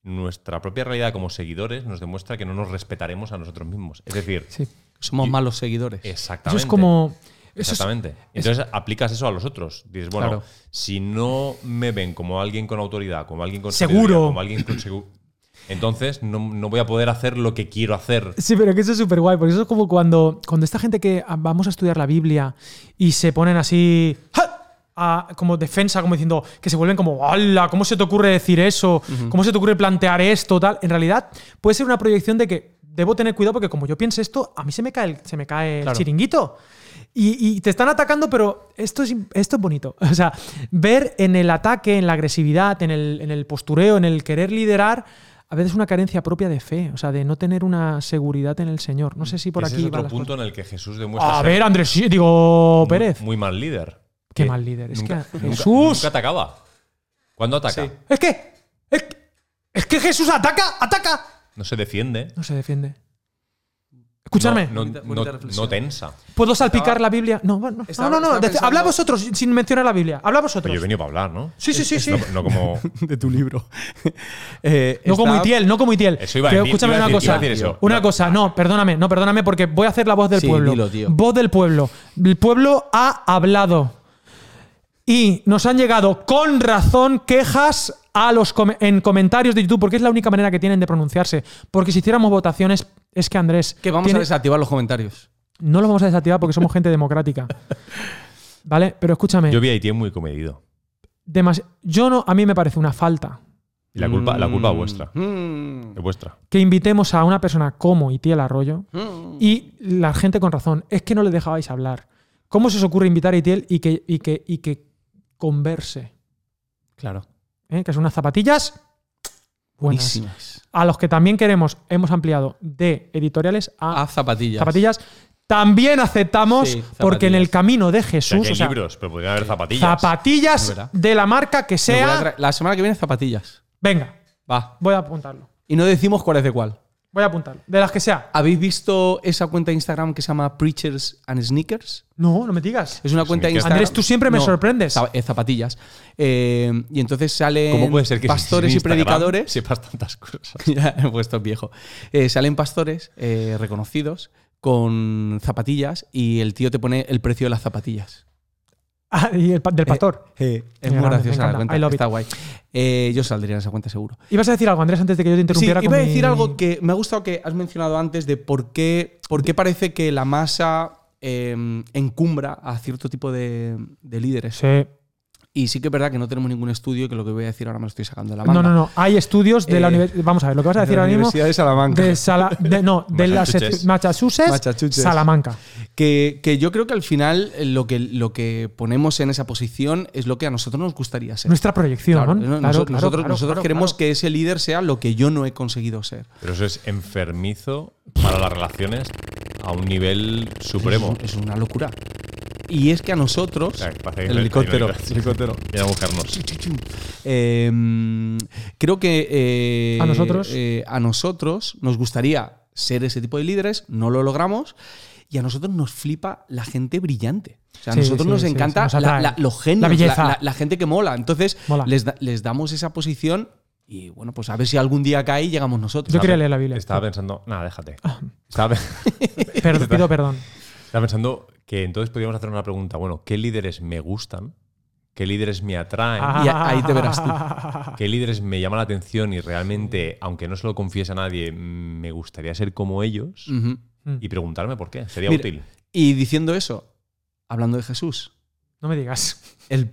nuestra propia realidad como seguidores nos demuestra que no nos respetaremos a nosotros mismos. Es decir, Sí. Somos Y- malos seguidores. exactamente. Eso es como. eso es- Exactamente. Entonces aplicas eso a los otros. Dices, bueno, Claro. si no me ven como alguien con autoridad, como alguien con Seguro. como alguien con segu- entonces no, no voy a poder hacer lo que quiero hacer. Sí, pero que eso es súper guay, porque eso es como cuando, cuando esta gente que ah, vamos a estudiar la Biblia y se ponen así. ¡Ja! A- como defensa, como diciendo que se vuelven como, ¡hala! ¿Cómo se te ocurre decir eso? ¿Cómo se te ocurre plantear esto? Tal. En realidad, puede ser una proyección de que debo tener cuidado porque como yo piense esto, a mí se me cae el, se me cae el Claro. chiringuito. Y, y te están atacando, pero esto es, esto es bonito. O sea, ver en el ataque, en la agresividad, en el, en el postureo, en el querer liderar, a veces una carencia propia de fe, o sea, de no tener una seguridad en el Señor. No sé si por Ese aquí. es otro punto cosas. en el que Jesús demuestra A ser ver, Andrés, sí, digo muy- Pérez. Muy, mal líder. Qué mal líder. Es nunca- que nunca- Jesús. Nunca atacaba. ¿Cuándo ataca? Sí. Es que. Es que, es que Jesús ataca, ataca. No se defiende. No se defiende. Escuchadme. No, tensa. ¿Puedo salpicar Estaba- la Biblia? No, no, no. Estaba- no, Habla vosotros sin mencionar la Biblia. Habla Pero vosotros. yo he venido para hablar, ¿no? Sí, sí, sí, sí. No, no como. de tu libro. Eh, No como Itiel, no como Itiel. Eso iba a decir, escúchame iba una decir- iba cosa. a decir eso. Una No. cosa, no, perdóname, no, perdóname, porque voy a hacer la voz del Sí, pueblo. dilo, tío. Voz del pueblo. El pueblo ha hablado. Y nos han llegado con razón quejas a los com- en comentarios de YouTube, porque es la única manera que tienen de pronunciarse. Porque si hiciéramos votaciones, es que Andrés. Que vamos tiene- a desactivar los comentarios. No lo vamos a desactivar porque somos gente democrática. ¿Vale? Pero escúchame. Yo vi a Itiel muy comedido. demasi- yo no, a mí me parece una falta Y la culpa, la culpa es vuestra. Mm. Es vuestra. que invitemos a una persona como Itiel Arroyo Mm. y la gente con razón. Es que no le dejabais hablar. ¿Cómo se os ocurre invitar a Itiel y que, y que, y que converse? Claro. ¿Eh? Que son unas zapatillas buenas. Buenísimas. A los que también queremos, hemos ampliado de editoriales a A zapatillas. zapatillas. También aceptamos, Sí, porque en el camino de O sea, Jesús, hay o sea, libros, pero podrían haber zapatillas. zapatillas de la marca que sea. La semana que viene zapatillas. Venga, Va. voy a apuntarlo. Y no decimos cuál es de cuál. Voy a apuntarlo. De las que sea. ¿Habéis visto esa cuenta de Instagram que se llama Preachers and Sneakers? No, no me digas. Es una cuenta de. Instagram. Andrés, tú siempre me sorprendes. eh, zapatillas. Eh, y entonces salen ¿Cómo puede ser que pastores y predicadores. sepas tantas cosas? ya, puesto viejo. Eh, salen pastores eh, reconocidos con zapatillas y el tío te pone el precio de las zapatillas. Ah, y el del pastor. Eh, es Qué muy grande, graciosa la cuenta. It. Está guay. Eh, yo saldría en esa cuenta seguro. Ibas a decir algo, Andrés, antes de que yo te Sí, interrumpiera. iba a decir mi- algo que me ha gustado que has mencionado antes de por qué, por qué parece que la masa eh, encumbra a cierto tipo de, de líderes. Sí. Y sí que es verdad que no tenemos ningún estudio, que lo que voy a decir ahora me lo estoy sacando de la manga. No, no, no. Hay estudios de la Eh, universidad. Vamos a ver, lo que vas a decir de la ahora mismo. Universidad de Salamanca. De Sala- de- no, de Massachusetts. sec- Massachusetts, Massachusetts. Salamanca. Que, que yo creo que al final eh, lo que, lo que ponemos en esa posición es lo que a nosotros nos gustaría ser. Nuestra proyección. Claro, Claro, ¿no? claro, Noso- nosotros claro, nosotros claro, queremos claro. que ese líder sea lo que yo no he conseguido ser. Pero eso es enfermizo para las relaciones a un nivel supremo. Es, es una locura. Y es que a nosotros. O sea, el helicóptero. un helicóptero. Viene a buscarnos. Eh, creo que eh, A nosotros. eh, a nosotros nos gustaría ser ese tipo de líderes, no lo logramos, y a nosotros nos flipa la gente brillante. O sea, a nosotros sí, nos sí, encanta sí, nos la- la- los genios, La belleza. la- la gente que mola. Entonces Mola. Les, da- les damos esa posición y bueno, pues a ver si algún día cae y llegamos nosotros. Yo quería leer la Biblia. Estaba pensando. Nada, déjate. Estaba, Perdón, pido perdón. Estaba pensando que entonces podríamos hacer una pregunta. Bueno, ¿qué líderes me gustan? ¿Qué líderes me atraen? Y ahí te verás tú. ¿Qué líderes me llaman la atención y realmente, aunque no se lo confiese a nadie, me gustaría ser como ellos? Ujú. Y preguntarme por qué. Sería Mira, útil. Y diciendo eso, hablando de Jesús, No me digas. el,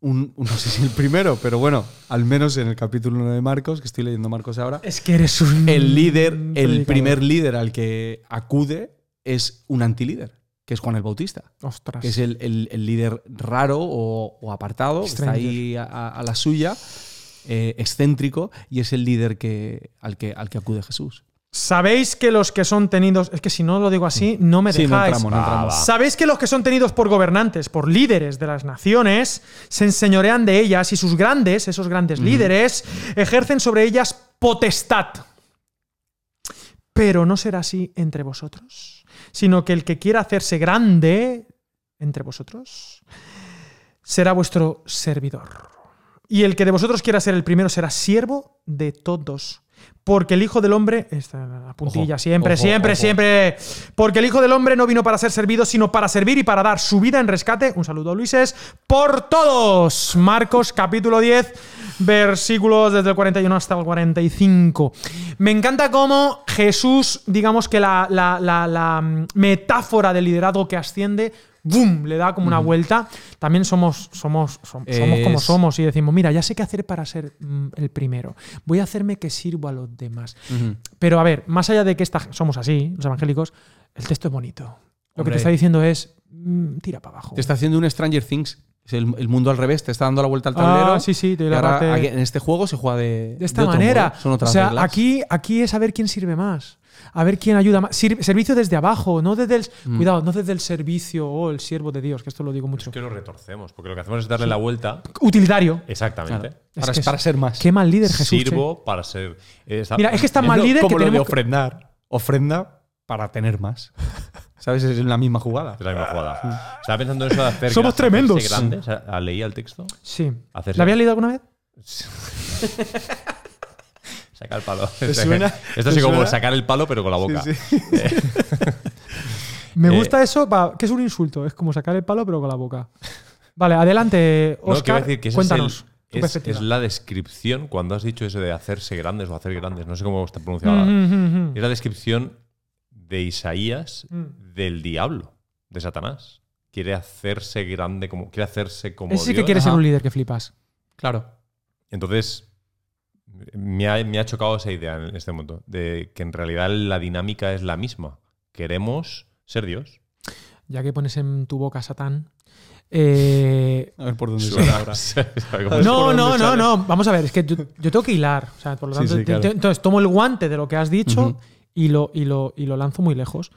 un- un- no sé si el primero, pero bueno, al menos en el capítulo 1 de Marcos, que estoy leyendo Marcos ahora, Es que eres un. el líder, el primer líder al que acude es un antilíder, que es Juan el Bautista, Ostras. que es el, el- el líder raro o, o apartado, que está ahí a, la suya, eh, excéntrico, y es el líder que, al, que, al que acude Jesús. Sabéis que los que son tenidos. Es que si no lo digo así, no me Sí, no dejáis. entramos, no entramos. va. Sabéis que los que son tenidos por gobernantes, por líderes de las naciones, se enseñorean de ellas y sus grandes, esos grandes líderes, ejercen sobre ellas potestad. Pero no será así entre vosotros, sino que el que quiera hacerse grande entre vosotros será vuestro servidor. Y el que de vosotros quiera ser el primero será siervo de todos. Porque el Hijo del Hombre. Esta la puntilla, Ojo, siempre, ojo, siempre, ojo. siempre. Porque el Hijo del Hombre no vino para ser servido, sino para servir y para dar su vida en rescate. Un saludo, Luises. Por todos. Marcos capítulo 10, versículos desde el 41 hasta el 45. Me encanta cómo Jesús, digamos que la, la- la- la, mm, metáfora del liderazgo que asciende ¡boom! le da como una vuelta. También somos, somos, som- somos como somos y decimos, mira, ya sé qué hacer para ser mm, el primero. Voy a hacerme que sirvo a los demás. Pero a ver, más allá de que esta- somos así, los evangélicos, el texto es bonito. Lo que te está diciendo es, mm, tira para abajo. Te está haciendo un Stranger Things. El, el mundo al revés, te está dando la vuelta al tablero. Ah, sí, sí, te la parte- en este juego se juega de, de esta manera. modo, Son o sea, reglas. aquí, aquí es a ver quién sirve más. A ver quién ayuda más. Sir- servicio desde abajo, no desde el. Mm. Cuidado, no desde el servicio o el siervo de Dios, que esto lo digo mucho. Es que lo retorcemos, porque lo que hacemos es darle la vuelta. Utilitario. Exactamente. Claro. Es para, que es- para ser más. Qué mal líder Jesús. eh. Sirvo para ser. Mira, es que está es mal líder como que lo de tenemos ofrendar. Ofrenda para tener más. ¿Sabes? Es la misma jugada. Es la misma jugada. Estaba pensando en eso de hacer. Somos tremendos. grande. O sea, leía el texto. Sí. Hacerse- ¿La habías leído alguna vez? Saca el palo. suena? Esto ¿Te sí como sacar el palo, pero con la boca. Sí, sí. Me Eh, gusta eso, que es un insulto. Es como sacar el palo, pero con la boca. Vale, adelante, No, Oscar. quiero decir que es, cuéntanos. es- es la descripción, cuando has dicho eso de hacerse grandes o hacer grandes, no sé cómo está pronunciado. ahora. Mm, mm, mm, Es la descripción de Isaías mm. del diablo, de Satanás. Quiere hacerse grande, como, quiere hacerse como Ese sí que quiere ser un líder que flipas. Claro. Entonces, me ha, me ha chocado esa idea en este momento, de que en realidad la dinámica es la misma. Queremos ser Dios. Ya que pones en tu boca a Satán. eh, A ver por dónde Suena- ahora. ¿Sabe cómo ¿Sabes no, no, no, no. Vamos a ver, es que yo, yo tengo que hilar. O sea, por lo tanto, sí, claro. te- te- entonces tomo el guante de lo que has dicho y, lo, y, lo, y lo lanzo muy lejos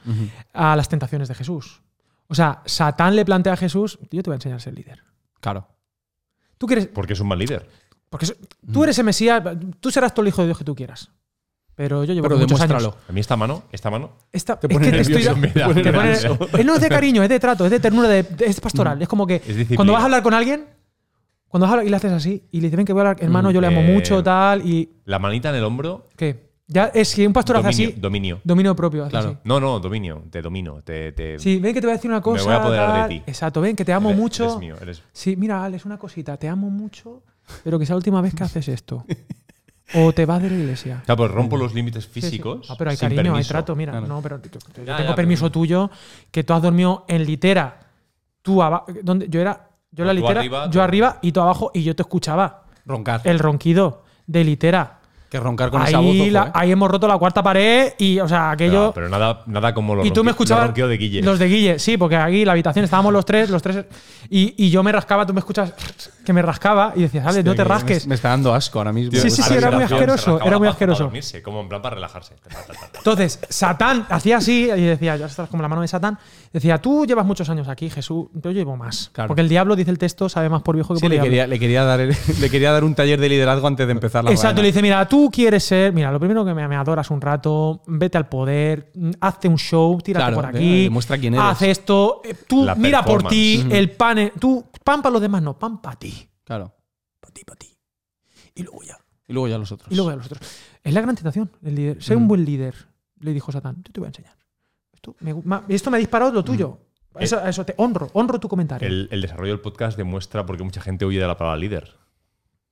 a las tentaciones de Jesús. O sea, Satán le plantea a Jesús, yo te voy a enseñar a ser líder. Claro. Tú quieres, Porque es un mal líder. Porque tú eres el Mesías, tú serás todo el hijo de Dios que tú quieras. Pero yo llevo Pero muchos demuéstralo. años. A mí esta mano, esta mano, Esta, Te es pone que estoy- nervioso, me da- te pone te pone- no es de cariño, es de trato, es de ternura, de, de- es pastoral. Es como que disciplina. cuando vas a hablar con alguien, cuando vas a hablar y le haces así, y le dices, ven que voy a hablar, hermano, yo le amo Eh, mucho, tal, y. la manita en el hombro, ¿Qué? Ya es que un pastor hace dominio, así, dominio. dominio propio. hace Claro. así. No, no, dominio, te domino, te, te- Sí, ven que te voy a decir una cosa. voy a apoderar de tal. ti. Exacto, ven que te amo eres- mucho. eres mío, eres- Sí, mira, Alex, una cosita, te amo mucho, pero que sea la última vez que haces esto. O te vas de la iglesia. Sea, pues rompo los límites Sí, sí. físicos. Ah, pero hay sin cariño, hay trato, mira. Claro. No, pero yo, yo Ya, tengo ya, permiso pero- tuyo, que tú has dormido en litera. Tú abajo. donde Yo era. Yo la litera, arriba, yo tú- arriba y tú abajo, y yo te escuchaba. Roncar. El ronquido de litera. Que roncar con esa voz. Ahí, ojo, la- ¿eh? ahí hemos roto la cuarta pared y, o sea, aquello. No, pero nada, nada como los y tú me escuchabas. los ronquidos de Guille. Los de Guille, sí, porque aquí en la habitación estábamos los tres, los tres. Y, y yo me rascaba, tú me escuchas que me rascaba y decías, Ale, no te rasques. Me, está dando asco ahora mismo. Sí, sí, sí, era muy asqueroso, era muy asqueroso. Para dormirse, como en plan para relajarse. Entonces, Satán hacía así y decía, ya estás como la mano de Satán. Decía, tú llevas muchos años aquí, Jesús, yo llevo más. Claro. Porque el diablo, dice el texto, sabe más por viejo que Sí, por le diablo. quería, le, quería dar, le quería dar un taller de liderazgo antes de empezar la Exacto, le dice, mira, tú quieres ser, mira, lo primero que me, me adoras un rato, vete al poder, mm, hazte un show, tírate Claro, por de- aquí, demuestra quién eres. haz esto, eh, tú La mira por ti, el pan, eh, tú, pan para los demás, no, pan para ti, Claro. para ti, para ti. Y luego ya, Y luego ya los otros. y luego ya los otros. Es la gran tentación, el líder. Ser un buen líder, le dijo Satán, yo te voy a enseñar. Esto me, gu- ma- esto me ha disparado lo tuyo. Eso, eso te honro, honro tu comentario. El, el desarrollo del podcast demuestra por qué mucha gente huye de la palabra líder.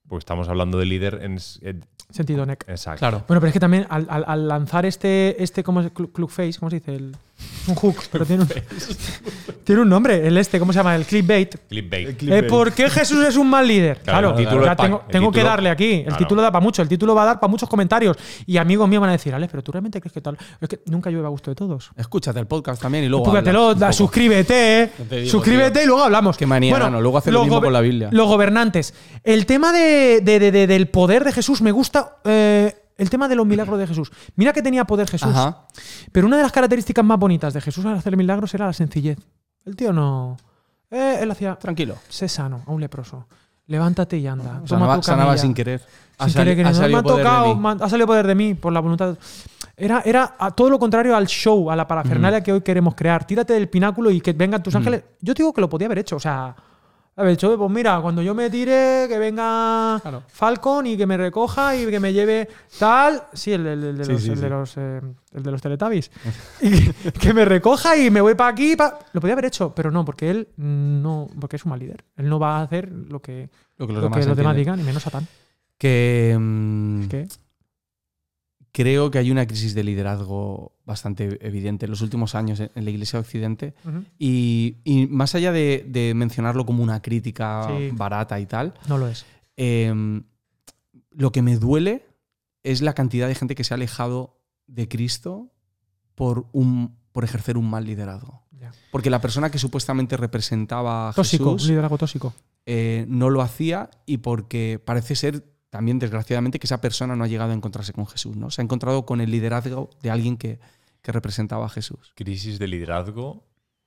Porque estamos hablando de líder en. en- Sentido neck. exacto. Claro. Bueno, pero es que también al, al- al lanzar este, este ¿cómo es? Clu- Clubface, ¿cómo se dice? El, un hook, pero tiene un, tiene un nombre, el este, ¿cómo se llama? El clickbait. Clickbait. Eh, ¿Por qué Jesús es un mal líder? Claro, tengo, tengo que darle aquí. El Claro. título da para mucho, el título va a dar para muchos comentarios. Y amigos míos van a decir, Alex, pero tú realmente crees que tal. Es que nunca llueve a gusto de todos. Escúchate el podcast también y luego. Da- poco. suscríbete, No te digo, suscríbete tío. y luego hablamos. Qué manía, no, luego hace lo los mismo con la Biblia. Los gobernantes. El tema de- de- de- de- del poder de Jesús me gusta. eh, el tema de los milagros de Jesús. Mira que tenía poder Jesús. Ajá. Pero una de las características más bonitas de Jesús al hacer milagros era la sencillez. El tío no. eh, él hacía. Tranquilo. Sé sano a un leproso. Levántate y anda. Toma Sanaba, tu sanaba sin querer. Ha Sin querer querer. ha salido me han tocado, me han- ha salido poder de mí por la voluntad. Era, era a todo lo contrario al show, a la parafernalia que hoy queremos crear. Tírate del pináculo y que vengan tus ángeles. Yo te digo que lo podía haber hecho. O sea, haber hecho, pues mira, cuando yo me tire, que venga Claro. Falcon y que me recoja y que me lleve tal. Sí, el, el- el de Sí, los, sí, el sí. de los, eh, el de los Teletubbies. y que, que me recoja y me voy para aquí. pa- Lo podía haber hecho, pero no, porque él no, porque es un mal líder. Él no va a hacer lo que Lo que los lo demás, que los demás digan, y menos Satán. Que, mm, ¿Qué? Creo que hay una crisis de liderazgo bastante evidente en los últimos años en la Iglesia de Occidente. Y, y más allá de, de mencionarlo como una crítica Sí. barata y tal, No lo es. eh, lo que me duele es la cantidad de gente que se ha alejado de Cristo por, un, por ejercer un mal liderazgo. Porque la persona que supuestamente representaba a Tóxico, Jesús liderazgo tóxico. eh, no lo hacía y porque parece ser también desgraciadamente que esa persona no ha llegado a encontrarse con Jesús, ¿no? Se ha encontrado con el liderazgo de alguien que, que representaba a Jesús. Crisis de liderazgo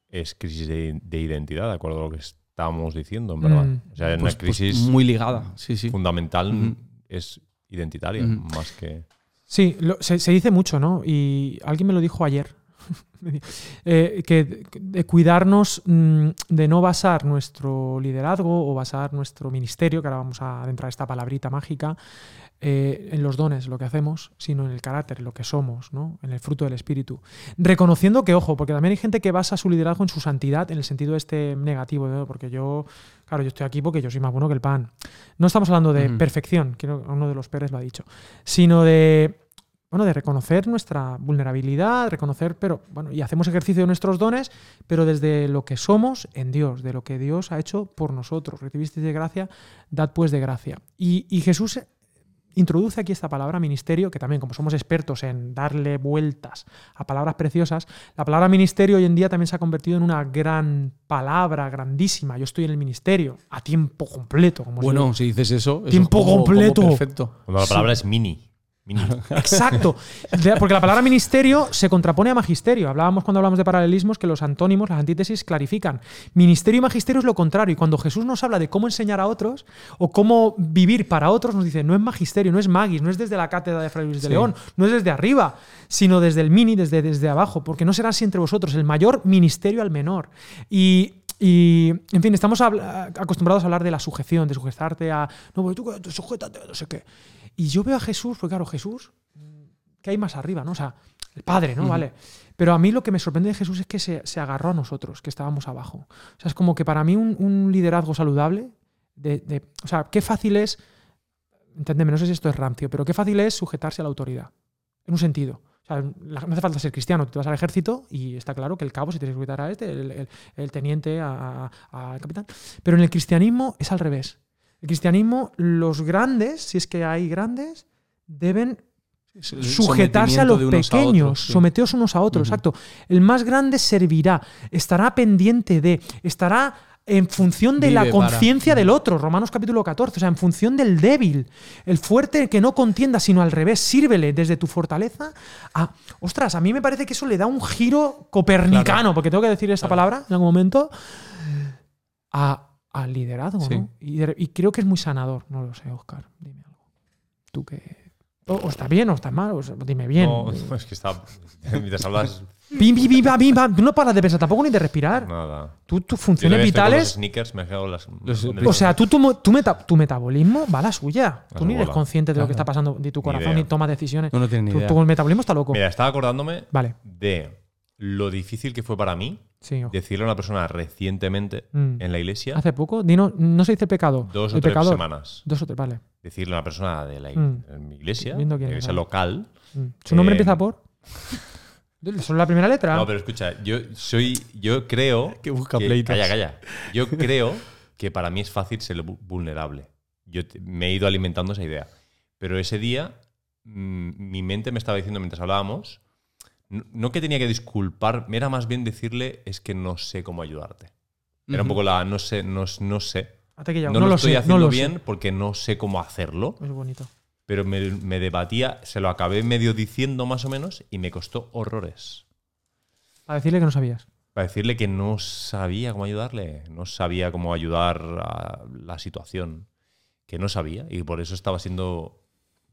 es crisis de, de identidad, de acuerdo a lo que estábamos diciendo, en verdad. Mm. O sea, Pues- una pues crisis muy ligada, sí, sí. fundamental es identitaria, más que... Sí, lo- se, se dice mucho, ¿no? Y alguien me lo dijo ayer. Eh, que de, cuidarnos mm, de no basar nuestro liderazgo o basar nuestro ministerio, que ahora vamos a adentrar esta palabrita mágica, eh, en los dones, lo que hacemos, sino en el carácter, lo que somos, ¿no? en el fruto del Espíritu. Reconociendo que, ojo, porque también hay gente que basa su liderazgo en su santidad, en el sentido este negativo, ¿no? porque yo, claro, yo estoy aquí porque yo soy más bueno que el pan. No estamos hablando de Ujú. perfección, que uno de los Pérez lo ha dicho, sino de bueno, de reconocer nuestra vulnerabilidad, reconocer, pero bueno, y hacemos ejercicio de nuestros dones, pero desde lo que somos en Dios, de lo que Dios ha hecho por nosotros. Recibisteis de gracia, dad pues de gracia. Y, y Jesús introduce aquí esta palabra ministerio, que también como somos expertos en darle vueltas a palabras preciosas, la palabra ministerio hoy en día también se ha convertido en una gran palabra, grandísima. Yo estoy en el ministerio, a tiempo completo. Como Bueno, si dices eso, eso es Tiempo como- como completo. perfecto. Cuando la Sí. palabra es mini. Exacto. Porque la palabra ministerio se contrapone a magisterio. Hablábamos cuando hablamos de paralelismos que los antónimos, las antítesis, clarifican. Ministerio y magisterio es lo contrario. Y cuando Jesús nos habla de cómo enseñar a otros o cómo vivir para otros, nos dice, no es magisterio, no es magis, no es desde la cátedra de Fray Luis de. León, no es desde arriba, sino desde el mini, desde, desde abajo. Porque no será así entre vosotros, el mayor ministerio al menor. Y y, en fin, estamos acostumbrados a hablar de la sujeción, de sujetarte a. No, pues tú, tú sujétate, no sé qué. Y yo veo a Jesús, porque claro, Jesús, ¿qué hay más arriba? ¿no? O sea, el Padre, ¿no? Vale. Pero a mí lo que me sorprende de Jesús es que se, se agarró a nosotros, que estábamos abajo. O sea, es como que para mí un, un liderazgo saludable, de, de- o sea, qué fácil es, enténdeme, no sé si esto es rancio, pero qué fácil es sujetarse a la autoridad, en un sentido. O sea, no hace falta ser cristiano, te vas al ejército y está claro que el cabo se tiene que sujetar a este, el, el- el teniente al capitán. Pero en el cristianismo es al revés. El cristianismo, los grandes, si es que hay grandes, deben sujetarse a los a pequeños, otros, sí. someteos unos a otros, exacto. El más grande servirá, estará pendiente de, estará en función de la Vive conciencia del otro, Romanos capítulo 14, o sea, en función del débil, el fuerte que no contienda, sino al revés, sírvele desde tu fortaleza a... Ostras, a mí me parece que eso le da un giro copernicano, porque tengo que decir esa palabra en algún momento, a, al liderazgo, Sí. ¿no? Y, y creo que es muy sanador, no lo sé, Oscar, dime algo. Tú que... O, o está bien o está mal, o sea, dime bien. No, es que está. Mientras hablas. Bim, bim, bim, bim. Tú no paras de pensar tampoco ni de respirar. Nada. Tú, tus Yo funciones con los vitales. sneakers me las. Los- O sea, tú, tu, tu meta- tu metabolismo va a la suya. Tú ni eres bola. consciente de lo que Claro. está pasando de tu corazón idea. ni tomas decisiones. No, no tiene ni Tu, idea. tu metabolismo está loco. Mira, estaba acordándome Vale. de lo difícil que fue para mí Sí, decirle a una persona recientemente Mm. en la iglesia, Hace poco, dino, no se dice pecado. dos o tres pecador. semanas, Dos o tres, vale. decirle a una persona de la Mm. iglesia, la iglesia vale. local. Mm. ¿Su nombre Eh, empieza por? ¿Solo la primera letra? No, pero escucha, yo soy, yo creo Que busca pleitos. calla, calla. Yo creo que para mí es fácil ser vu- vulnerable. Yo te- me he ido alimentando esa idea, pero ese día mm, mi mente me estaba diciendo mientras hablábamos, no, no que tenía que disculpar, era más bien decirle es que no sé cómo ayudarte. Era un poco la no sé, no, no sé. No, no lo, lo estoy sé, haciendo lo bien sé. porque no sé cómo hacerlo, Es bonito. pero me, me debatía, se lo acabé medio diciendo más o menos y me costó horrores. Para decirle que no sabías. Para decirle que no sabía cómo ayudarle, no sabía cómo ayudar a la situación, que no sabía y por eso estaba siendo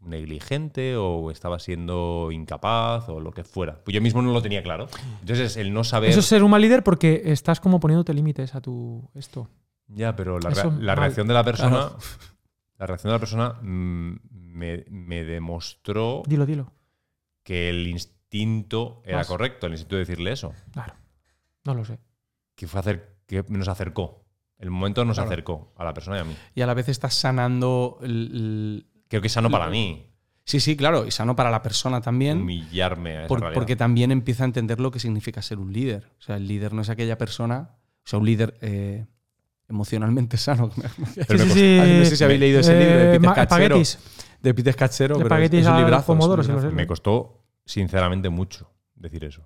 negligente o estaba siendo incapaz o lo que fuera. Pues yo mismo no lo tenía claro. Entonces el no saber... Eso es ser un mal líder porque estás como poniéndote límites a tu esto. Ya, pero la, rea- reacción de la persona... Claro. La reacción de la persona mm, me, me demostró Dilo, dilo. que el instinto era Más. correcto, el instinto de decirle eso. Claro. No lo sé. Que fue hacer que nos acercó. El momento nos Claro. acercó a la persona y a mí. Y a la vez estás sanando el- el- Creo que es sano para mí. Sí, sí, claro, y sano para la persona también. Humillarme a esa por- porque también empieza a entender lo que significa ser un líder. O sea, el líder no es aquella persona, o sea, un líder eh, emocionalmente sano. Pero Sí, no sé si habéis leído ese libro de Peter Cachero. De Peter Cachero, De pero es, es un librazo. es un pomodoro, librazo. me costó, sinceramente, mucho decir eso.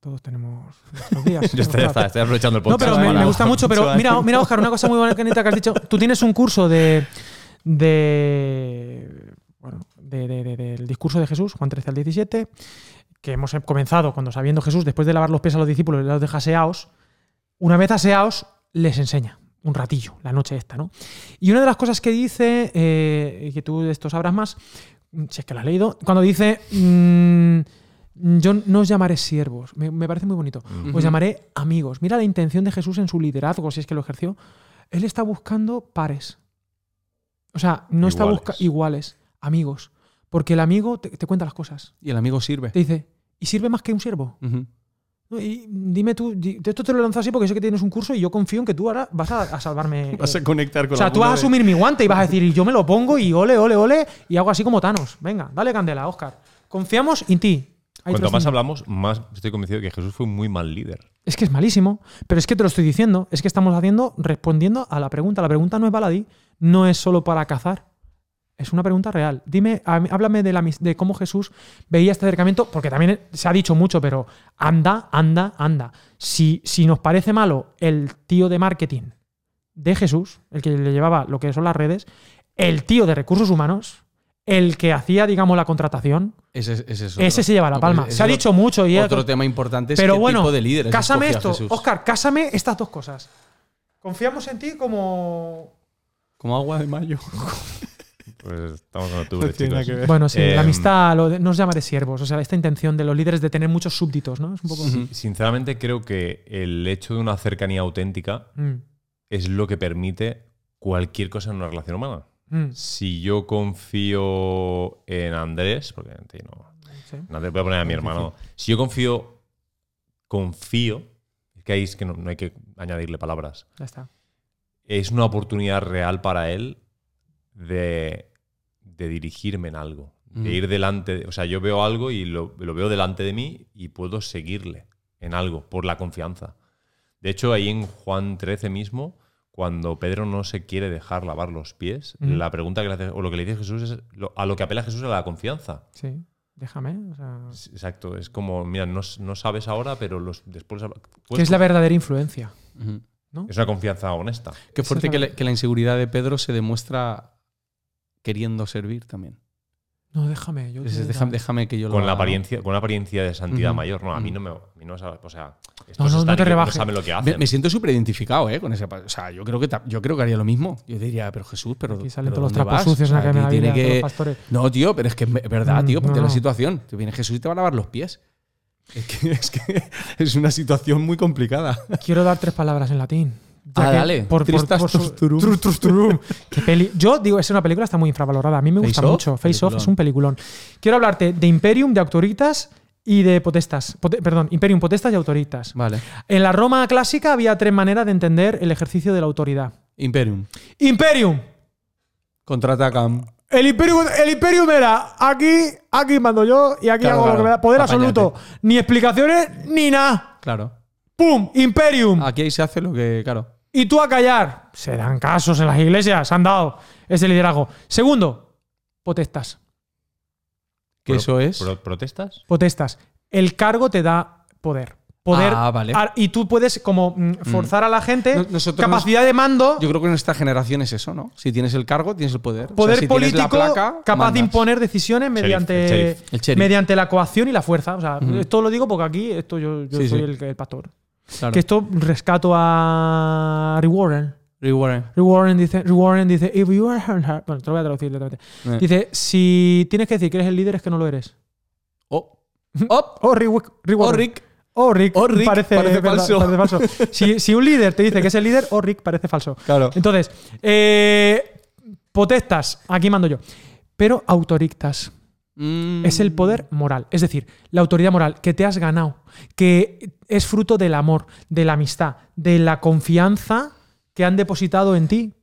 Todos tenemos nuestros días. Yo estoy, Ostras. estoy aprovechando el No, podcast. pero me, gusta mucho. Pero mira, mira, Oscar, una cosa muy bonita que has dicho. Tú tienes un curso de. De bueno, de- de- de- del discurso de Jesús, Juan 13 al 17, que hemos comenzado cuando sabiendo Jesús, después de lavar los pies a los discípulos, los deja aseados. Una vez aseados, les enseña un ratillo, la noche esta, ¿no? Y una de las cosas que dice, eh, y que tú de esto sabrás más, si es que lo has leído, cuando dice, mm, yo no os llamaré siervos, me, me parece muy bonito, os llamaré amigos. Mira la intención de Jesús en su liderazgo, si es que lo ejerció. Él está buscando pares. O sea, no está buscando iguales, amigos. Porque el amigo te, te cuenta las cosas. Y el amigo sirve. Te dice, ¿y sirve más que un siervo? Y dime tú, esto te lo lanzo así porque sé que tienes un curso y yo confío en que tú ahora vas a, a salvarme. Vas a eh, conectar con o sea, tú vas a de- asumir mi guante y vas a decir, y yo me lo pongo y ole, ole, ole, y hago así como Thanos. Venga, dale candela, Oscar. Confiamos en ti. Cuanto más hablamos, más estoy convencido de que Jesús fue un muy mal líder. Es que es malísimo, pero es que te lo estoy diciendo. Es que estamos haciendo, respondiendo a la pregunta. La pregunta no es baladí, no es solo para cazar. Es una pregunta real. Dime, háblame de, la, de cómo Jesús veía este acercamiento, porque también se ha dicho mucho, pero anda, anda, anda. Si, si nos parece malo el tío de marketing de Jesús, el que le llevaba lo que son las redes, el tío de recursos humanos, el que hacía, digamos, la contratación, Ese, ese es ese se lleva la palma. Se ha dicho mucho y Otro tema importante es pero qué bueno, tipo de líderes cásame esto. Jesús. Oscar, cásame estas dos cosas. Confiamos en ti como. Como agua de mayo. Pues estamos en octubre, No tiene nada chicos. que ver. Bueno, sí, Em, la amistad, lo de- no os llamaré siervos. O sea, esta intención de los líderes de tener muchos súbditos, ¿no? Es un poco. Ujú. Sinceramente, creo que el hecho de una cercanía auténtica Mm, es lo que permite cualquier cosa en una relación humana. mm, Si yo confío en Andrés, porque en ti no. sí. Andrés voy a poner a mi hermano. Si yo confío, confío, es que ahí es que no, no hay que añadirle palabras. Ya está. Es una oportunidad real para él de, de dirigirme en algo. De Mm. ir delante. de- o sea, yo veo algo y lo, lo veo delante de mí y puedo seguirle en algo por la confianza. De hecho, ahí en Juan 13 mismo, cuando Pedro no se quiere dejar lavar los pies, la pregunta que le hace, o lo que le dice Jesús es, lo- a lo que apela Jesús es a la confianza. Sí. Déjame. o sea, Exacto, es como, mira, no, no sabes ahora, pero los, después... ¿Qué es la verdadera influencia? Es una confianza honesta. Qué fuerte que, la- que la inseguridad de Pedro se demuestra queriendo servir también. No, déjame. Yo déjame, déjame que yo lo Con la haga, ¿no? apariencia, con una apariencia de santidad mayor. No, a mí no me, a mí no o sea, No, no, no te rebajes. saben lo que Me, hacen. me siento súper identificado ¿eh? con ese. O sea, yo creo, que yo creo que haría lo mismo. Yo diría, pero Jesús, pero. Aquí salen pero todos los ¿dónde trapos sucios en la que los pastores. No, tío, pero es que es verdad, Mm, tío, ponte no, la no. situación. Te viene Jesús y te va a lavar los pies. Es que es, que es una situación muy complicada. Quiero dar tres palabras en latín. Ah, que dale. Por, Tristas por su-. Tru-. Qué peli- Yo digo, es una película está muy infravalorada. A mí me gusta Face Off, mucho. Face Off es un peliculón. Quiero hablarte de Imperium, de Autoritas y de Potestas. Pote- perdón, Imperium, Potestas y Autoritas. Vale. En la Roma clásica había tres maneras de entender el ejercicio de la autoridad. Imperium. Imperium. Contraatacan. El Imperium, el Imperium era aquí, aquí mando yo y aquí Claro, hago lo que me da. Poder absoluto. Ni explicaciones ni nada. Claro. ¡Pum! Imperium. Aquí ahí se hace lo que. Claro. y tú a callar. Se dan casos en las iglesias, se han dado ese liderazgo. Segundo, potestas. Que Pro- eso es. pro- ¿Protestas? Potestas. El cargo te da poder. Poder. Ah, vale. ar- Y tú puedes como mm, forzar a la gente. Nosotros capacidad de mando. Yo creo que en nuestra generación es eso, ¿no? Si tienes el cargo, tienes el poder. O sea, Poder si político la placa, capaz de imponer decisiones mediante, el sheriff. El sheriff. mediante la coacción y la fuerza. O sea, esto lo digo porque aquí esto yo, yo Sí, soy sí. El, el pastor. Claro. Que esto rescato a Rick Warren. Rick Warren. Rick Warren dice, Rick Warren dice, if you are bueno, te lo voy a traducir. Eh. Dice, si tienes que decir que eres el líder es que no lo eres. Oh. Oh. Oh, Rick, Rick Rick. Oh, Rick. Oh, Rick. Parece, falso. parece falso. si, si un líder te dice que es el líder, oh, Rick, parece falso. Claro. Entonces, eh, potestas, aquí mando yo. Pero autorictas. Mm. Es el poder moral. Es decir, la autoridad moral que te has ganado, que es fruto del amor, de la amistad, de la confianza que han depositado en ti.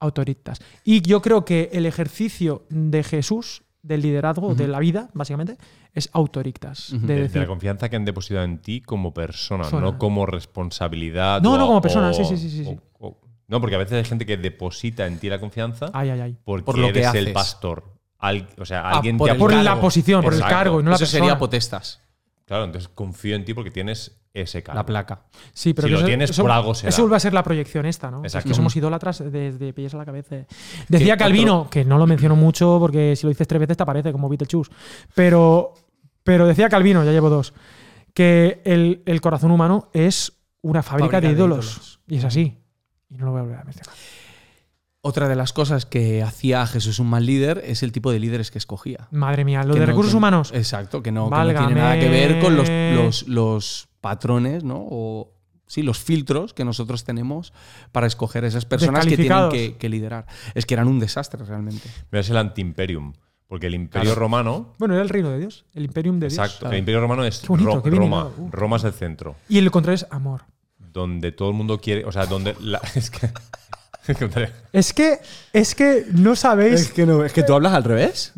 Autoritas. Y yo creo que el ejercicio de Jesús, del liderazgo, de la vida, básicamente, es autoritas. Ujú. de De, de decir, la confianza que han depositado en ti como persona, Persona. no como responsabilidad. No, o- no, como persona, o- sí, sí, sí, sí, sí. o- o- no, porque a veces hay gente que deposita en ti la confianza ay, ay, ay. porque Por lo que eres el haces. pastor. Al- o sea, Ah, alguien por te el ha Por la posición, por el cargo no la Eso persona. sería potestas, Claro, entonces confío en ti porque tienes ese cargo. la placa. Sí, pero Si que lo eso- tienes, eso, por algo será. Eso vuelve a ser la proyección esta, ¿no? Es Exacto. que somos idólatras desde pies a la cabeza. Decía Que Calvino, que no lo menciono mucho porque si lo dices tres veces te aparece como Beetlejuice, pero, pero decía Calvino, ya llevo dos, que el, el corazón humano es una fábrica, Fábrica de, de ídolos. ídolos. Y es así. Y no lo voy a volver a mencionar. Otra de las cosas que hacía a Jesús un mal líder es el tipo de líderes que escogía. Madre mía, lo Que de no- recursos que- humanos. Exacto, que no, que no tiene nada que ver con los, los- los patrones, ¿no? O sí, los filtros que nosotros tenemos para escoger esas personas que tienen que, que liderar. Es que eran un desastre realmente. Pero es el anti-imperium. Porque el imperio Claro. romano. Bueno, era el reino de Dios, el imperium de Dios. Exacto. El imperio romano es Qué bonito, Ro- qué bien Roma. Uh. Roma es el centro. Y el contrario es amor. Donde todo el mundo quiere. O sea, donde. la- es que. Es que- Es que, es que no sabéis. que no, es que tú hablas al revés.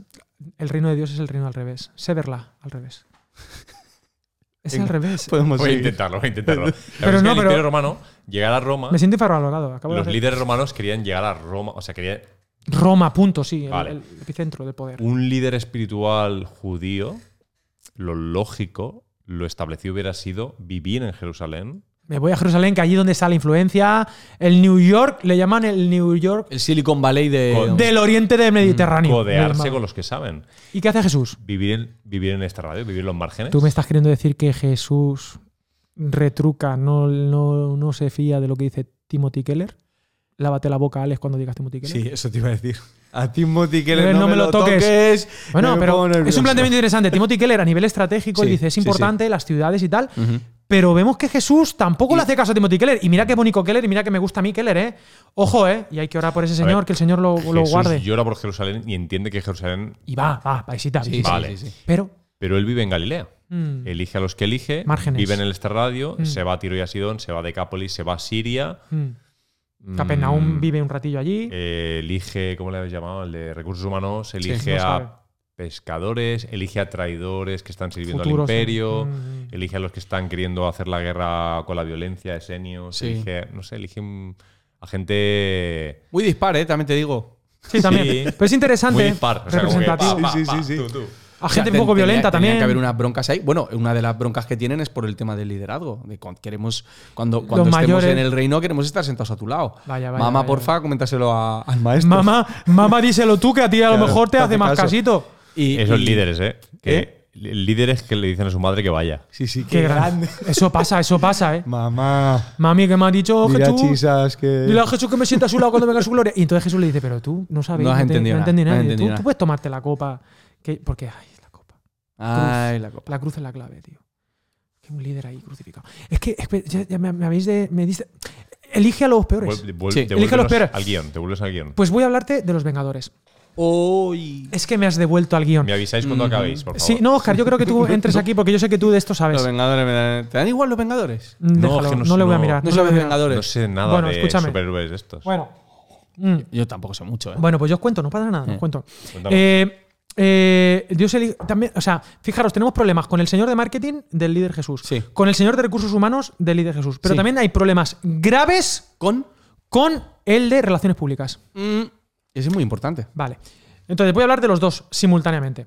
El reino de Dios es el reino al revés. Severla, al revés. Es Venga, al revés. Podemos Voy a intentarlo, voy a intentarlo. La Pero verdad es que no, el pero- imperio romano, llegar a Roma. Me siento infravalorado. Acabo de Los líderes romanos querían llegar a Roma. O sea, querían. Roma, punto, sí. el-. El, epicentro del poder. Un líder espiritual judío, lo lógico, lo establecido hubiera sido vivir en Jerusalén. Me voy a Jerusalén, que allí donde está la influencia. El New York, le llaman el New York El Silicon Valley de. Con- del oriente del Mediterráneo. le Codearse con los que saben. ¿Y qué hace Jesús? Vivir en, vivir en esta radio, vivir en los márgenes. Tú me estás queriendo decir que Jesús retruca, no, no, no se fía de lo que dice Timothy Keller. Lávate la boca, Alex, cuando digas Timothy Keller. Sí, eso te iba a decir. A Timothy ver, no me lo toques. Bueno, pero es un planteamiento interesante. Timothy Keller a nivel estratégico Sí, y dice es sí, sí. importante las ciudades y tal. Pero vemos que Jesús tampoco Y- le hace caso a Timothy Keller. Y mira qué bonito Keller y mira que me gusta a mí Keller, ¿eh? Ojo, ¿eh? Y hay que orar por ese A señor, ver, que el Señor lo, lo Jesús guarde. llora por Jerusalén y entiende que Jerusalén. Y va, va, paisita. Sí, visita. Vale. sí, sí. Pero. Pero él vive en Galilea. mm, Elige a los que elige. Márgenes. Vive en el este radio. Mm. Se va a Tiro y a Sidón. Se va a Decápolis. Se va a Siria. mm. Capernaum mm, vive un ratillo allí. eh, elige, ¿cómo le habéis llamado? El de recursos humanos. Elige no sabe. Pescadores. Elige a traidores que están sirviendo Futuros, al imperio. mm, mm. Elige a los que están queriendo hacer la guerra con la violencia, esenios. Sí. Elige, no sé, elige un- a gente. Muy dispar, ¿eh? También te digo. Sí, también. Sí. Pero es interesante. Muy dispar. O sea, como que pa, pa, Sí, sí, pa, tú, tú. A O sea, gente un poco tenía- violenta tenía también. que haber unas broncas ahí. Bueno, una de las broncas que tienen es por el tema del liderazgo. De cuando queremos, cuando, cuando estemos mayores. en el reino, queremos estar sentados a tu lado. Vaya, vaya, Mamá, vaya, porfa, coméntaselo a- al maestro. Mamá, mamá, díselo tú, que a ti a lo mejor te hace hace más caso. casito. Y, Esos y- líderes, ¿eh? Que ¿Eh? Líderes que le dicen a su madre que vaya. Sí, sí, Qué grande. Eso pasa, eso pasa, ¿eh? Mamá. Mami, que me ha dicho Dile a Jesús. Chisas que. Dile a Jesús que me sienta a su lado cuando venga su gloria. Y entonces Jesús le dice, pero tú no sabes. No has te- entendido no nada, no nada. entendido Tú, nada. tú puedes tomarte la copa. Que, porque, ay, la copa. Ay, la copa. La cruz es la clave, tío. Que un líder ahí crucificado. Es que, ya, ya me, me habéis de. Me diste- elige a los peores. Vuel- vuel- Sí. devuélvenos Elige los peores. al guion, te vuelves al guion. Pues voy a hablarte de los Vengadores. Es que me has devuelto al guion. Me avisáis cuando Ujú. acabéis, por favor. Sí, no, Oscar, yo creo que tú entres aquí porque yo sé que tú de esto sabes. Los Vengadores me dan- ¿Te dan igual los Vengadores? Déjalo, es que no, no- le voy a no- mirar. No sabes. Vengadores. No sé nada Bueno, de escúchame. superhéroes estos. Bueno. Mm. Yo tampoco sé mucho, ¿eh? Bueno, pues yo os cuento, no pasa nada, os Eh. cuento. Cuéntame. Eh, eh, Dios también, o sea, fijaros, tenemos problemas con el señor de marketing del líder Jesús, Sí. con el señor de recursos humanos del líder Jesús, pero Sí. también hay problemas graves Con. con el de relaciones públicas. Mm, es muy importante. Vale. Entonces voy a hablar de los dos simultáneamente.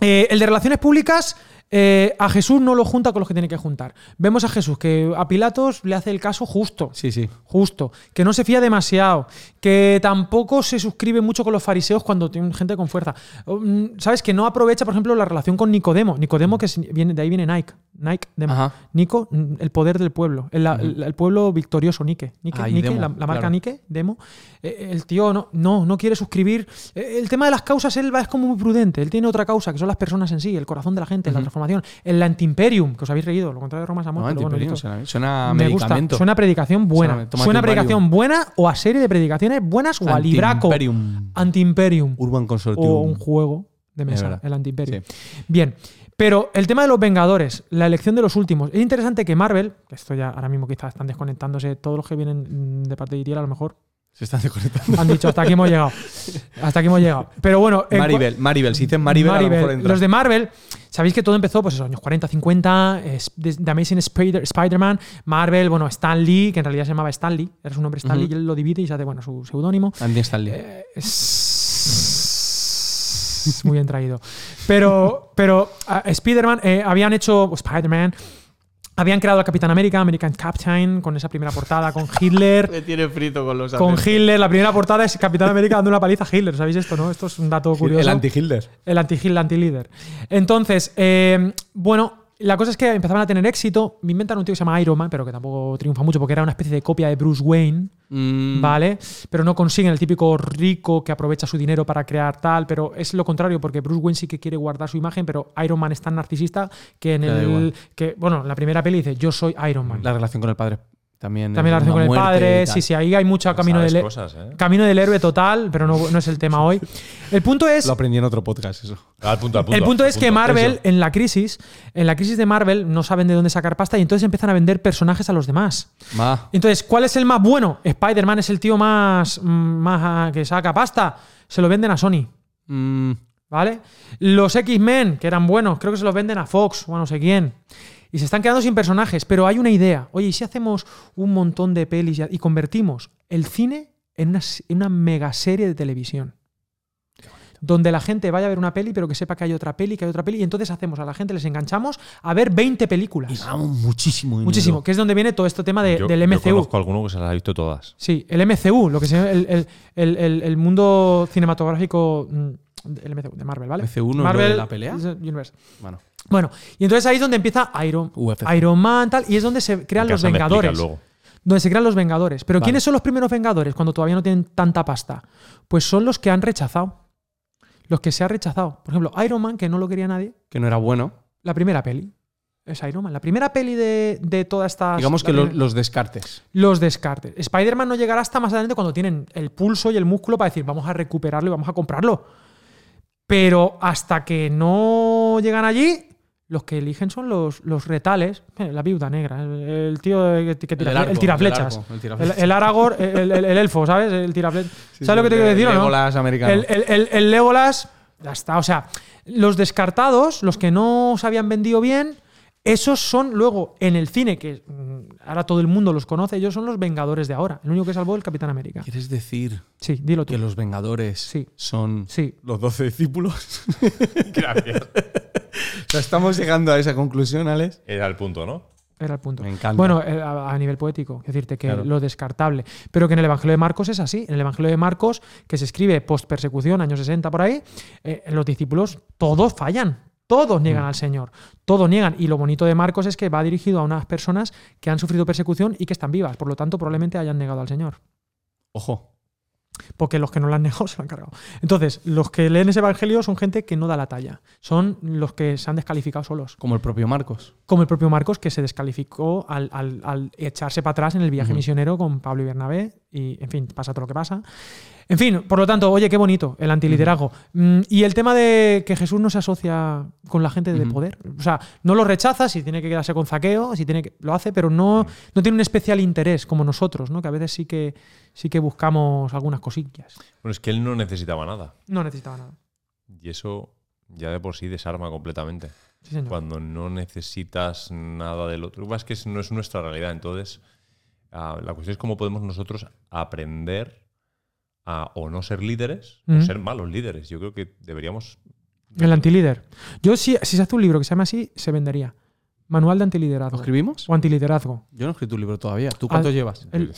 Eh, el de relaciones públicas, eh, a Jesús no lo junta con los que tiene que juntar. Vemos a Jesús que a Pilatos le hace el caso justo. Sí, sí. Justo, que no se fía demasiado, que tampoco se suscribe mucho con los fariseos cuando tienen gente con fuerza. Mm, ¿Sabes? Que no aprovecha, por ejemplo, la relación con Nicodemo. Nicodemo, que viene, de ahí viene Nike. Nike, Demo. Ajá. Nico, mm, el poder del pueblo. El, el- el pueblo victorioso, Nike. Nike, Ah, Nike, la, la marca claro. Nike, Demo. Eh, el tío no, no, no quiere suscribir. Eh, el tema de las causas, él va, es como muy prudente. Él tiene otra causa, que son las personas en sí, el corazón de la gente, la transformación. El anti-imperium, que os habéis reído, lo contrario de Roma es amor. No, pero bueno, listo. suena, Me gusta. Suena a predicación buena. Suena- Suena a predicación buena o a serie de predicaciones buenas o a libraco. Anti-imperium. Anti-imperium. Urban Consortium. O un juego de Es mesa, el anti-imperium. Sí. Bien. Pero el tema de los Vengadores, la elección de los últimos. Es interesante que Marvel, esto ya ahora mismo quizás están desconectándose todos los que vienen de parte de Itiel, a lo mejor Se están desconectando. Han dicho, hasta aquí hemos llegado. Hasta aquí hemos llegado. Pero bueno, Maribel, Maribel. Si dices Maribel, a lo mejor entra. los de Marvel, sabéis que todo empezó, pues, en los años 40, 50, es- de- The Amazing Spider- Spider-Man, Marvel, bueno, Stan Lee, que en realidad se llamaba Stan Lee, era su nombre Stan Lee, y él lo divide y se hace, bueno, su seudónimo. Andy Stanley. Eh, es muy bien traído. Pero, pero ah, Spider-Man, eh, habían hecho, Spider-Man, habían creado al Capitán América, American Captain, con esa primera portada, con Hitler. Me tiene frito con los Con. Hitler, la primera portada es Capitán América dando una paliza a Hitler. ¿Sabéis esto, no? Esto es un dato curioso. El anti-Hilder. El anti-Hitler, anti-líder. Entonces, eh, bueno, la cosa es que empezaban a tener éxito. Me inventan un tío que se llama Iron Man, pero que tampoco triunfa mucho porque era una especie de copia de Bruce Wayne, Mm, ¿vale? Pero no consiguen el típico rico que aprovecha su dinero para crear tal, pero es lo contrario porque Bruce Wayne sí que quiere guardar su imagen, pero Iron Man es tan narcisista que en el que bueno, en la primera peli dice, "Yo soy Iron Man." La relación con el padre también. También la relación con el padre, sí, sí, ahí hay mucho camino del, cosas, ¿eh? camino del héroe total, pero no, no es el tema hoy. El punto es Lo aprendí en otro podcast, eso. Al punto, al punto, el punto al es que. Marvel, Eso. en la crisis, en la crisis de Marvel, no saben de dónde sacar pasta y entonces empiezan a vender personajes a los demás. Ma. Entonces, ¿cuál es el más bueno? Spider-Man es el tío más, mm, más ah, que saca pasta. Se lo venden a Sony, Mm, ¿vale? Los X-Men, que eran buenos, creo que se los venden a Fox o a no sé quién. Y se están quedando sin personajes, pero hay una idea. Oye, ¿y si hacemos un montón de pelis y- convertimos el cine en una, en una mega serie de televisión? Donde la gente vaya a ver una peli, pero que sepa que hay otra peli, que hay otra peli, y entonces hacemos a la gente, les enganchamos a ver 20 películas. y ganamos muchísimo dinero. Muchísimo, que es donde viene todo este tema de- Yo- del Yo MCU. conozco a alguno que se las ha visto todas. Sí, el MCU, lo que se llama el, el- el- el- el mundo cinematográfico mm, del MCU, de Marvel, ¿vale? MCU no es lo Marvel de la pelea? Universe. Bueno, Bueno, y entonces ahí es donde empieza Iron, UFC. Iron Man, tal, y es donde se crean los Vengadores. Donde se crean los Vengadores. Pero Vale. ¿quiénes son los primeros Vengadores cuando todavía no tienen tanta pasta? Pues son los que han rechazado. Los que se ha rechazado. Por ejemplo, Iron Man, que no lo quería nadie, que no era bueno. la primera peli. Es Iron Man. La primera peli de, de toda esta. Digamos que lo- los descartes. los descartes. Spider-Man no llegará hasta más adelante cuando tienen el pulso y el músculo para decir, vamos a recuperarlo y vamos a comprarlo. Pero hasta que no llegan allí, los que eligen son los, los retales. Eh, La viuda negra, el, el tío que, que tira, El arco, el tiraflechas. el arco, el tiraflechas. el elfo, ¿sabes? El tiraflechas. Sí, ¿Sabes lo que te quiero decir o no? Legolas americano. El, el, el- el Legolas, ya está. O sea, los descartados, los que no se habían vendido bien, esos son luego en el cine, que mm, ahora todo el mundo los conoce, ellos son los Vengadores de ahora. El único que salvó el Capitán América. ¿Quieres decir Sí, dilo tú. que los Vengadores Sí. son Sí. los doce discípulos? Gracias. O sea, estamos llegando a esa conclusión, Alex. Era el punto, ¿no? Era el punto. Me encanta. Bueno, eh, a, nivel poético, decirte que Claro. lo descartable. Pero que en el Evangelio de Marcos es así. En el Evangelio de Marcos, que se escribe post-persecución, años 60 por ahí, eh, los discípulos todos fallan. Todos niegan Mm. al Señor. Todos niegan. Y lo bonito de Marcos es que va dirigido a unas personas que han sufrido persecución y que están vivas. Por lo tanto, probablemente hayan negado al Señor. Ojo. Porque los que no lo han negado se lo han cargado. Entonces, los que leen ese Evangelio son gente que no da la talla. Son los que se han descalificado solos. Como el propio Marcos. Como el propio Marcos, que se descalificó al, al- al echarse para atrás en el viaje misionero con Pablo y Bernabé. Y, en fin, pasa todo lo que pasa. En fin, por lo tanto, oye, qué bonito el antiliderazgo. Mm, Y el tema de que Jesús no se asocia con la gente de poder. O sea, no lo rechaza, si tiene que quedarse con zaqueo, si tiene que. Lo hace, pero no, no tiene un especial interés como nosotros, ¿no? Que a veces sí que, sí que buscamos algunas cosillas. Bueno, es que él no necesitaba nada. No necesitaba nada. Y eso ya de por sí desarma completamente. Sí, señor. Cuando no necesitas nada del otro. Es que no es nuestra realidad. Entonces, ah, la cuestión es cómo podemos nosotros aprender a o no ser líderes Ujú. o ser malos líderes. Yo creo que deberíamos. El antilíder. Yo, si, si se hace un libro que se llama así, se vendería. Manual de ¿Lo antiliderazgo. escribimos? O antiliderazgo. Yo no he escrito un libro todavía. ¿Tú cuántos Al- llevas? El-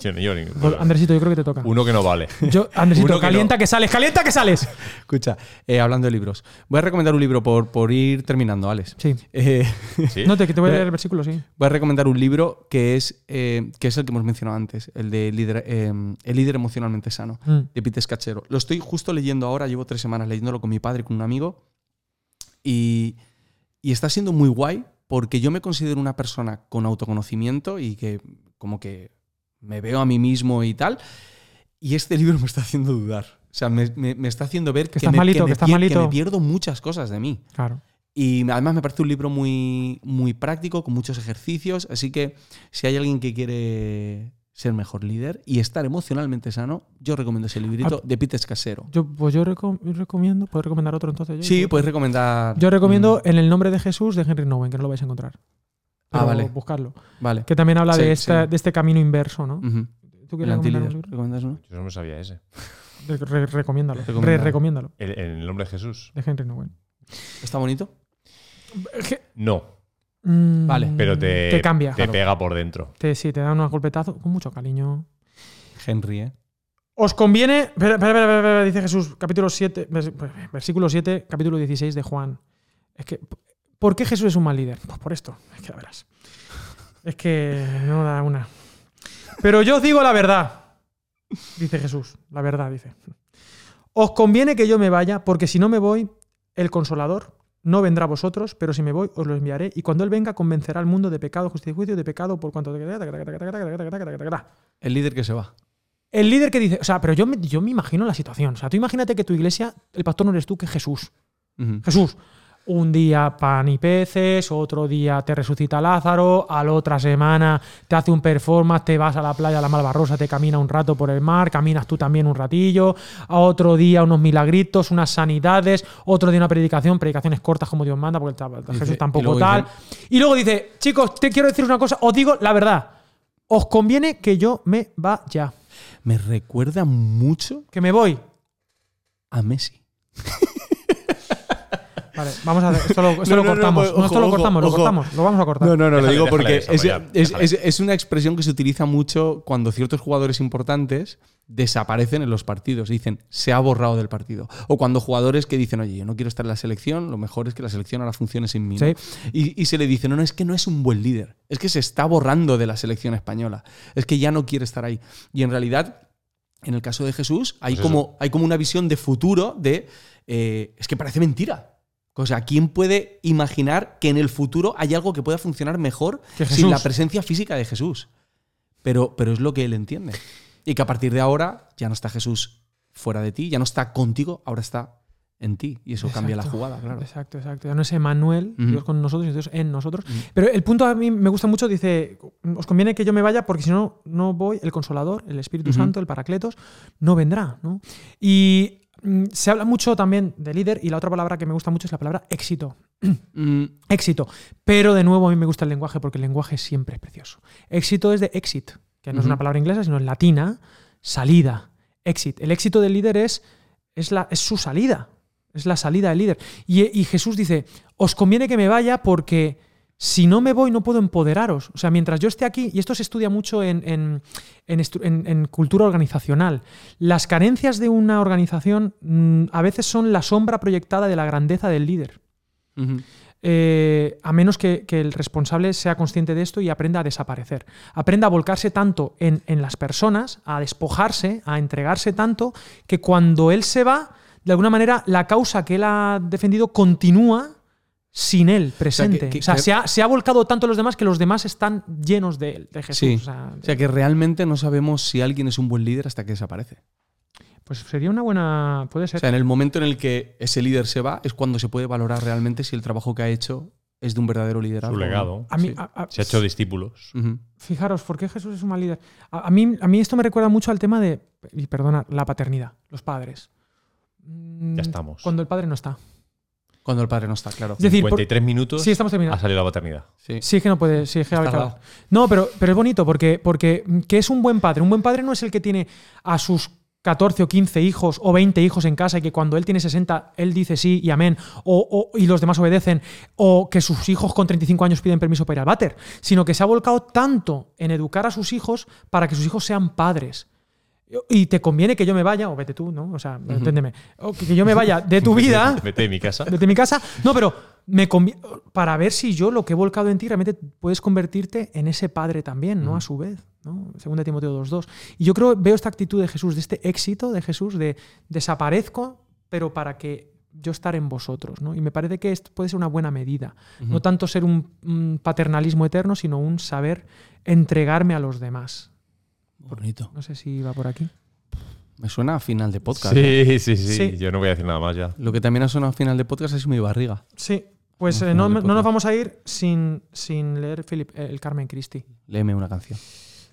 Yo ni- yo ni- Pues, Andresito, yo creo que te toca. uno que no vale. Yo, Andresito, Uno que calienta no. que sales, calienta que sales. Escucha, eh, hablando de libros. Voy a recomendar un libro por, por ir terminando, Alex. Sí. Eh, ¿Sí? No te, que te voy a leer el versículo, sí. voy a recomendar un libro que es, eh, que es el que hemos mencionado antes, el de líder, eh, El líder emocionalmente sano, Mm. de Pete Scachero. Lo estoy justo leyendo ahora, llevo tres semanas leyéndolo con mi padre y con un amigo. Y, y está siendo muy guay porque yo me considero una persona con autoconocimiento y que como que me veo a mí mismo y tal. Y este libro me está haciendo dudar. O sea, me, me- me está haciendo ver que, estás me, malito, me que estás pier- malito. me pierdo muchas cosas de mí. Claro. Y además me parece un libro muy, muy práctico, con muchos ejercicios. Así que si hay alguien que quiere ser mejor líder y estar emocionalmente sano, yo recomiendo ese librito Ah. de Pete Escasero. Yo, pues yo recom- recomiendo, ¿puedo recomendar otro entonces? yo? Sí, puedes recomendar. Yo recomiendo Mm, En el nombre de Jesús de Henry Nowen, que no lo vais a encontrar. Ah, vale. Buscarlo. Vale. Que también habla Sí, de, esta- sí. de este camino inverso, ¿no? Ujú. ¿Tú El quieres? ¿Recomiendas uno? Yo no me sabía ese. Re- re- recomiéndalo. Re- recomiéndalo. El- en el nombre de Jesús. De Henry Nowen. ¿Está bonito? No, Mm, Vale. pero te, Te cambia. Te Claro. pega por dentro. Te, sí, te da unos golpetazos con mucho cariño. Henry, ¿eh? Os conviene. Espera, espera, espera, espera, dice Jesús, capítulo 7, vers- versículo 7, capítulo 16 de Juan. Es que. ¿Por qué Jesús es un mal líder? Pues por esto. Es que ya verás. Es que no da una. Pero yo os digo la verdad. Dice Jesús. La verdad, dice. Os conviene que yo me vaya, porque si no me voy, el consolador no vendrá a vosotros, pero si me voy, os lo enviaré. Y cuando él venga, convencerá al mundo de pecado, justicia y juicio, de pecado por cuanto. El líder que se va. El líder que dice, o sea, pero yo me, yo me imagino la situación. O sea, tú imagínate que tu iglesia, el pastor no eres tú, que es Jesús. Ujú. Jesús, un día pan y peces, otro día te resucita Lázaro, a la otra semana te hace un performance, te vas a la playa, a la Malvarrosa, te camina un rato por el mar, caminas tú también un ratillo, a otro día unos milagritos, unas sanidades, otro día una predicación, predicaciones cortas como Dios manda, porque el tab- Dice- Jesús y tampoco luego tal. dice- Y luego dice, chicos, te quiero decir una cosa, os digo la verdad, os conviene que yo me vaya, Me recuerda mucho que me voy. a Messi. Vale, vamos a hacer. Esto lo, esto No, lo no, no, cortamos. No, esto ojo, lo cortamos, lo ojo. cortamos. Lo vamos a cortar. No, no, no, lo digo porque es, desarrollar, es- déjale. es- es una expresión que se utiliza mucho cuando ciertos jugadores importantes desaparecen en los partidos. Dicen, se ha borrado del partido. O cuando jugadores que dicen, oye, yo no quiero estar en la selección, lo mejor es que la selección ahora funcione sin mí. Y, y se le dice, no, no, es que no es un buen líder. Es que se está borrando de la selección española. Es que ya no quiere estar ahí. Y en realidad, en el caso de Jesús, hay, Pues como, hay como una visión de futuro de, eh, es que parece mentira. O sea, ¿quién puede imaginar que en el futuro hay algo que pueda funcionar mejor sin la presencia física de Jesús? Pero, pero es lo que él entiende. Y que a partir de ahora ya no está Jesús fuera de ti, ya no está contigo, ahora está en ti. Y eso cambia la jugada, claro. Exacto, exacto. Ya no es Emanuel. Dios con nosotros, y Dios en nosotros. Pero el punto a mí me gusta mucho, dice, os conviene que yo me vaya porque si no, no voy, el Consolador, el Espíritu. Santo, el Paracletos, no vendrá. ¿no? Y se habla mucho también de líder y la otra palabra que me gusta mucho es la palabra éxito. Mm, Éxito. Pero de nuevo a mí me gusta el lenguaje porque el lenguaje siempre es precioso. Éxito es de exit, que no es una palabra inglesa, sino en latina, salida. Exit. El éxito del líder es, es, la, es su salida. Es la salida del líder. Y, y Jesús dice, os conviene que me vaya porque si no me voy no puedo empoderaros. O sea, mientras yo esté aquí, y esto se estudia mucho en, en- en estru- en- en cultura organizacional, las carencias de una organización mm, a veces son la sombra proyectada de la grandeza del líder. Eh, a menos que, que el responsable sea consciente de esto y aprenda a desaparecer. Aprenda a volcarse tanto en, en las personas, a despojarse, a entregarse tanto, que cuando él se va, de alguna manera la causa que él ha defendido continúa sin él presente. O que- sea, que- se, ha, se ha volcado tanto en los demás que los demás están llenos de él, de Jesús. Sí. O sea, O sea que realmente no sabemos si alguien es un buen líder hasta que desaparece. pues sería una buena. Puede O ser. sea, en el momento en el que ese líder se va, es cuando se puede valorar realmente si el trabajo que ha hecho es de un verdadero liderazgo. Su o legado. a mí, sí. a- a- Se ha hecho discípulos. Fijaros, ¿por qué Jesús es un mal líder? A, a mí, a mí esto me recuerda mucho al tema de, y perdona, la paternidad, los padres. Mm, Ya estamos. Cuando el padre no está. Cuando el padre no está, claro. Es decir, por- 53 minutos Sí, estamos ha terminando. salido la paternidad. Sí. Sí, es que no puede. Sí, es que tardado. No, pero, pero es bonito porque, porque mm, ¿qué es un buen padre? Un buen padre no es el que tiene a sus 14 o 15 hijos o 20 hijos en casa y que cuando él tiene 60 él dice sí y amén o, o- y los demás obedecen o que sus hijos con 35 años piden permiso para ir al váter, sino que se ha volcado tanto en educar a sus hijos para que sus hijos sean padres. Y te conviene que yo me vaya, o vete tú, ¿no? O sea, entiéndeme. O que yo me vaya de tu vida Vete de mi casa. desde mi casa. No, pero me convi- para ver si yo lo que he volcado en ti realmente puedes convertirte en ese padre también, ¿no? A su vez, ¿no? Segunda Timoteo 2.2. Y yo creo, veo esta actitud de Jesús, de este éxito de Jesús, de desaparezco, pero para que yo estar en vosotros, ¿no? Y me parece que esto puede ser una buena medida. No tanto ser un, un paternalismo eterno, sino un saber entregarme a los demás. Bonito. No sé si va por aquí. Me suena a final de podcast. ¿eh? Sí, sí, sí, Sí. Yo no voy a decir nada más ya. Lo que también ha sonado a final de podcast es mi barriga. Sí, pues No, eh, no, no nos vamos a ir sin, sin leer Philip, eh, el Carmen Christi. Léeme una canción.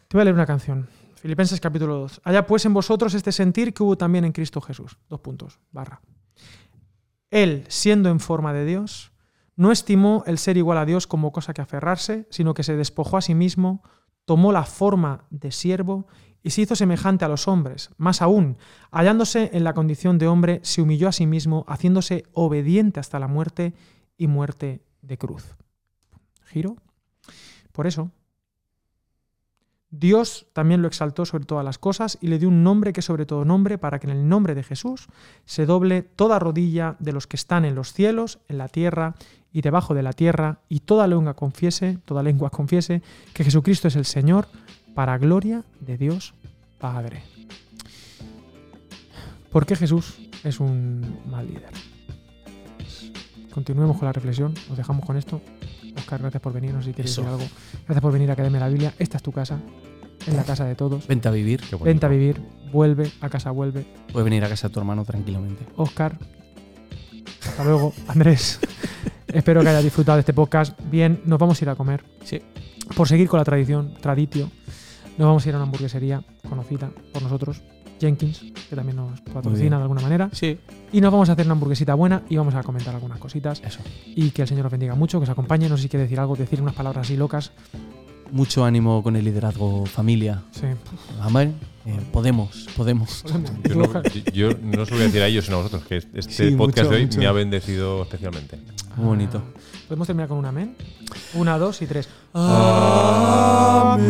Te voy a leer una canción. Filipenses capítulo 2. Allá pues en vosotros este sentir que hubo también en Cristo Jesús. Dos puntos, barra. Él, siendo en forma de Dios, no estimó el ser igual a Dios como cosa que aferrarse, sino que se despojó a sí mismo, tomó la forma de siervo y se hizo semejante a los hombres. Más aún, hallándose en la condición de hombre, se humilló a sí mismo, haciéndose obediente hasta la muerte y muerte de cruz. Giro. Por eso, Dios también lo exaltó sobre todas las cosas y le dio un nombre que sobre todo nombre para que en el nombre de Jesús se doble toda rodilla de los que están en los cielos, en la tierra y debajo de la tierra y toda lengua confiese, toda lengua confiese que Jesucristo es el Señor para gloria de Dios Padre. ¿Por qué Jesús es un mal líder? Continuemos con la reflexión, os dejamos con esto. Oscar, gracias por venir, no sé si quieres Eso. decir algo. Gracias por venir a Academia de la Biblia. Esta es tu casa, es la casa de todos. Vente a vivir. Vente a vivir, vuelve, a casa vuelve. Puedes venir a casa de tu hermano tranquilamente. Oscar, hasta luego. Andrés, espero que hayas disfrutado de este podcast. Bien, nos vamos a ir a comer. Sí. Por seguir con la tradición, traditio, nos vamos a ir a una hamburguesería conocida por nosotros, Jenkins, que también nos patrocina de alguna manera. Sí. Y nos vamos a hacer una hamburguesita buena y vamos a comentar algunas cositas. Eso. Y que el Señor os bendiga mucho, que os acompañe. No sé si quiere decir algo, decir unas palabras así locas. Mucho ánimo con el liderazgo familia. Sí. Amén. Eh, podemos, podemos. Yo no, yo no os lo voy a decir a ellos, sino a vosotros, que este Sí, podcast mucho, de hoy mucho. me ha bendecido especialmente. Muy bonito. ¿Podemos terminar con un amén? Una, dos y tres. Amén.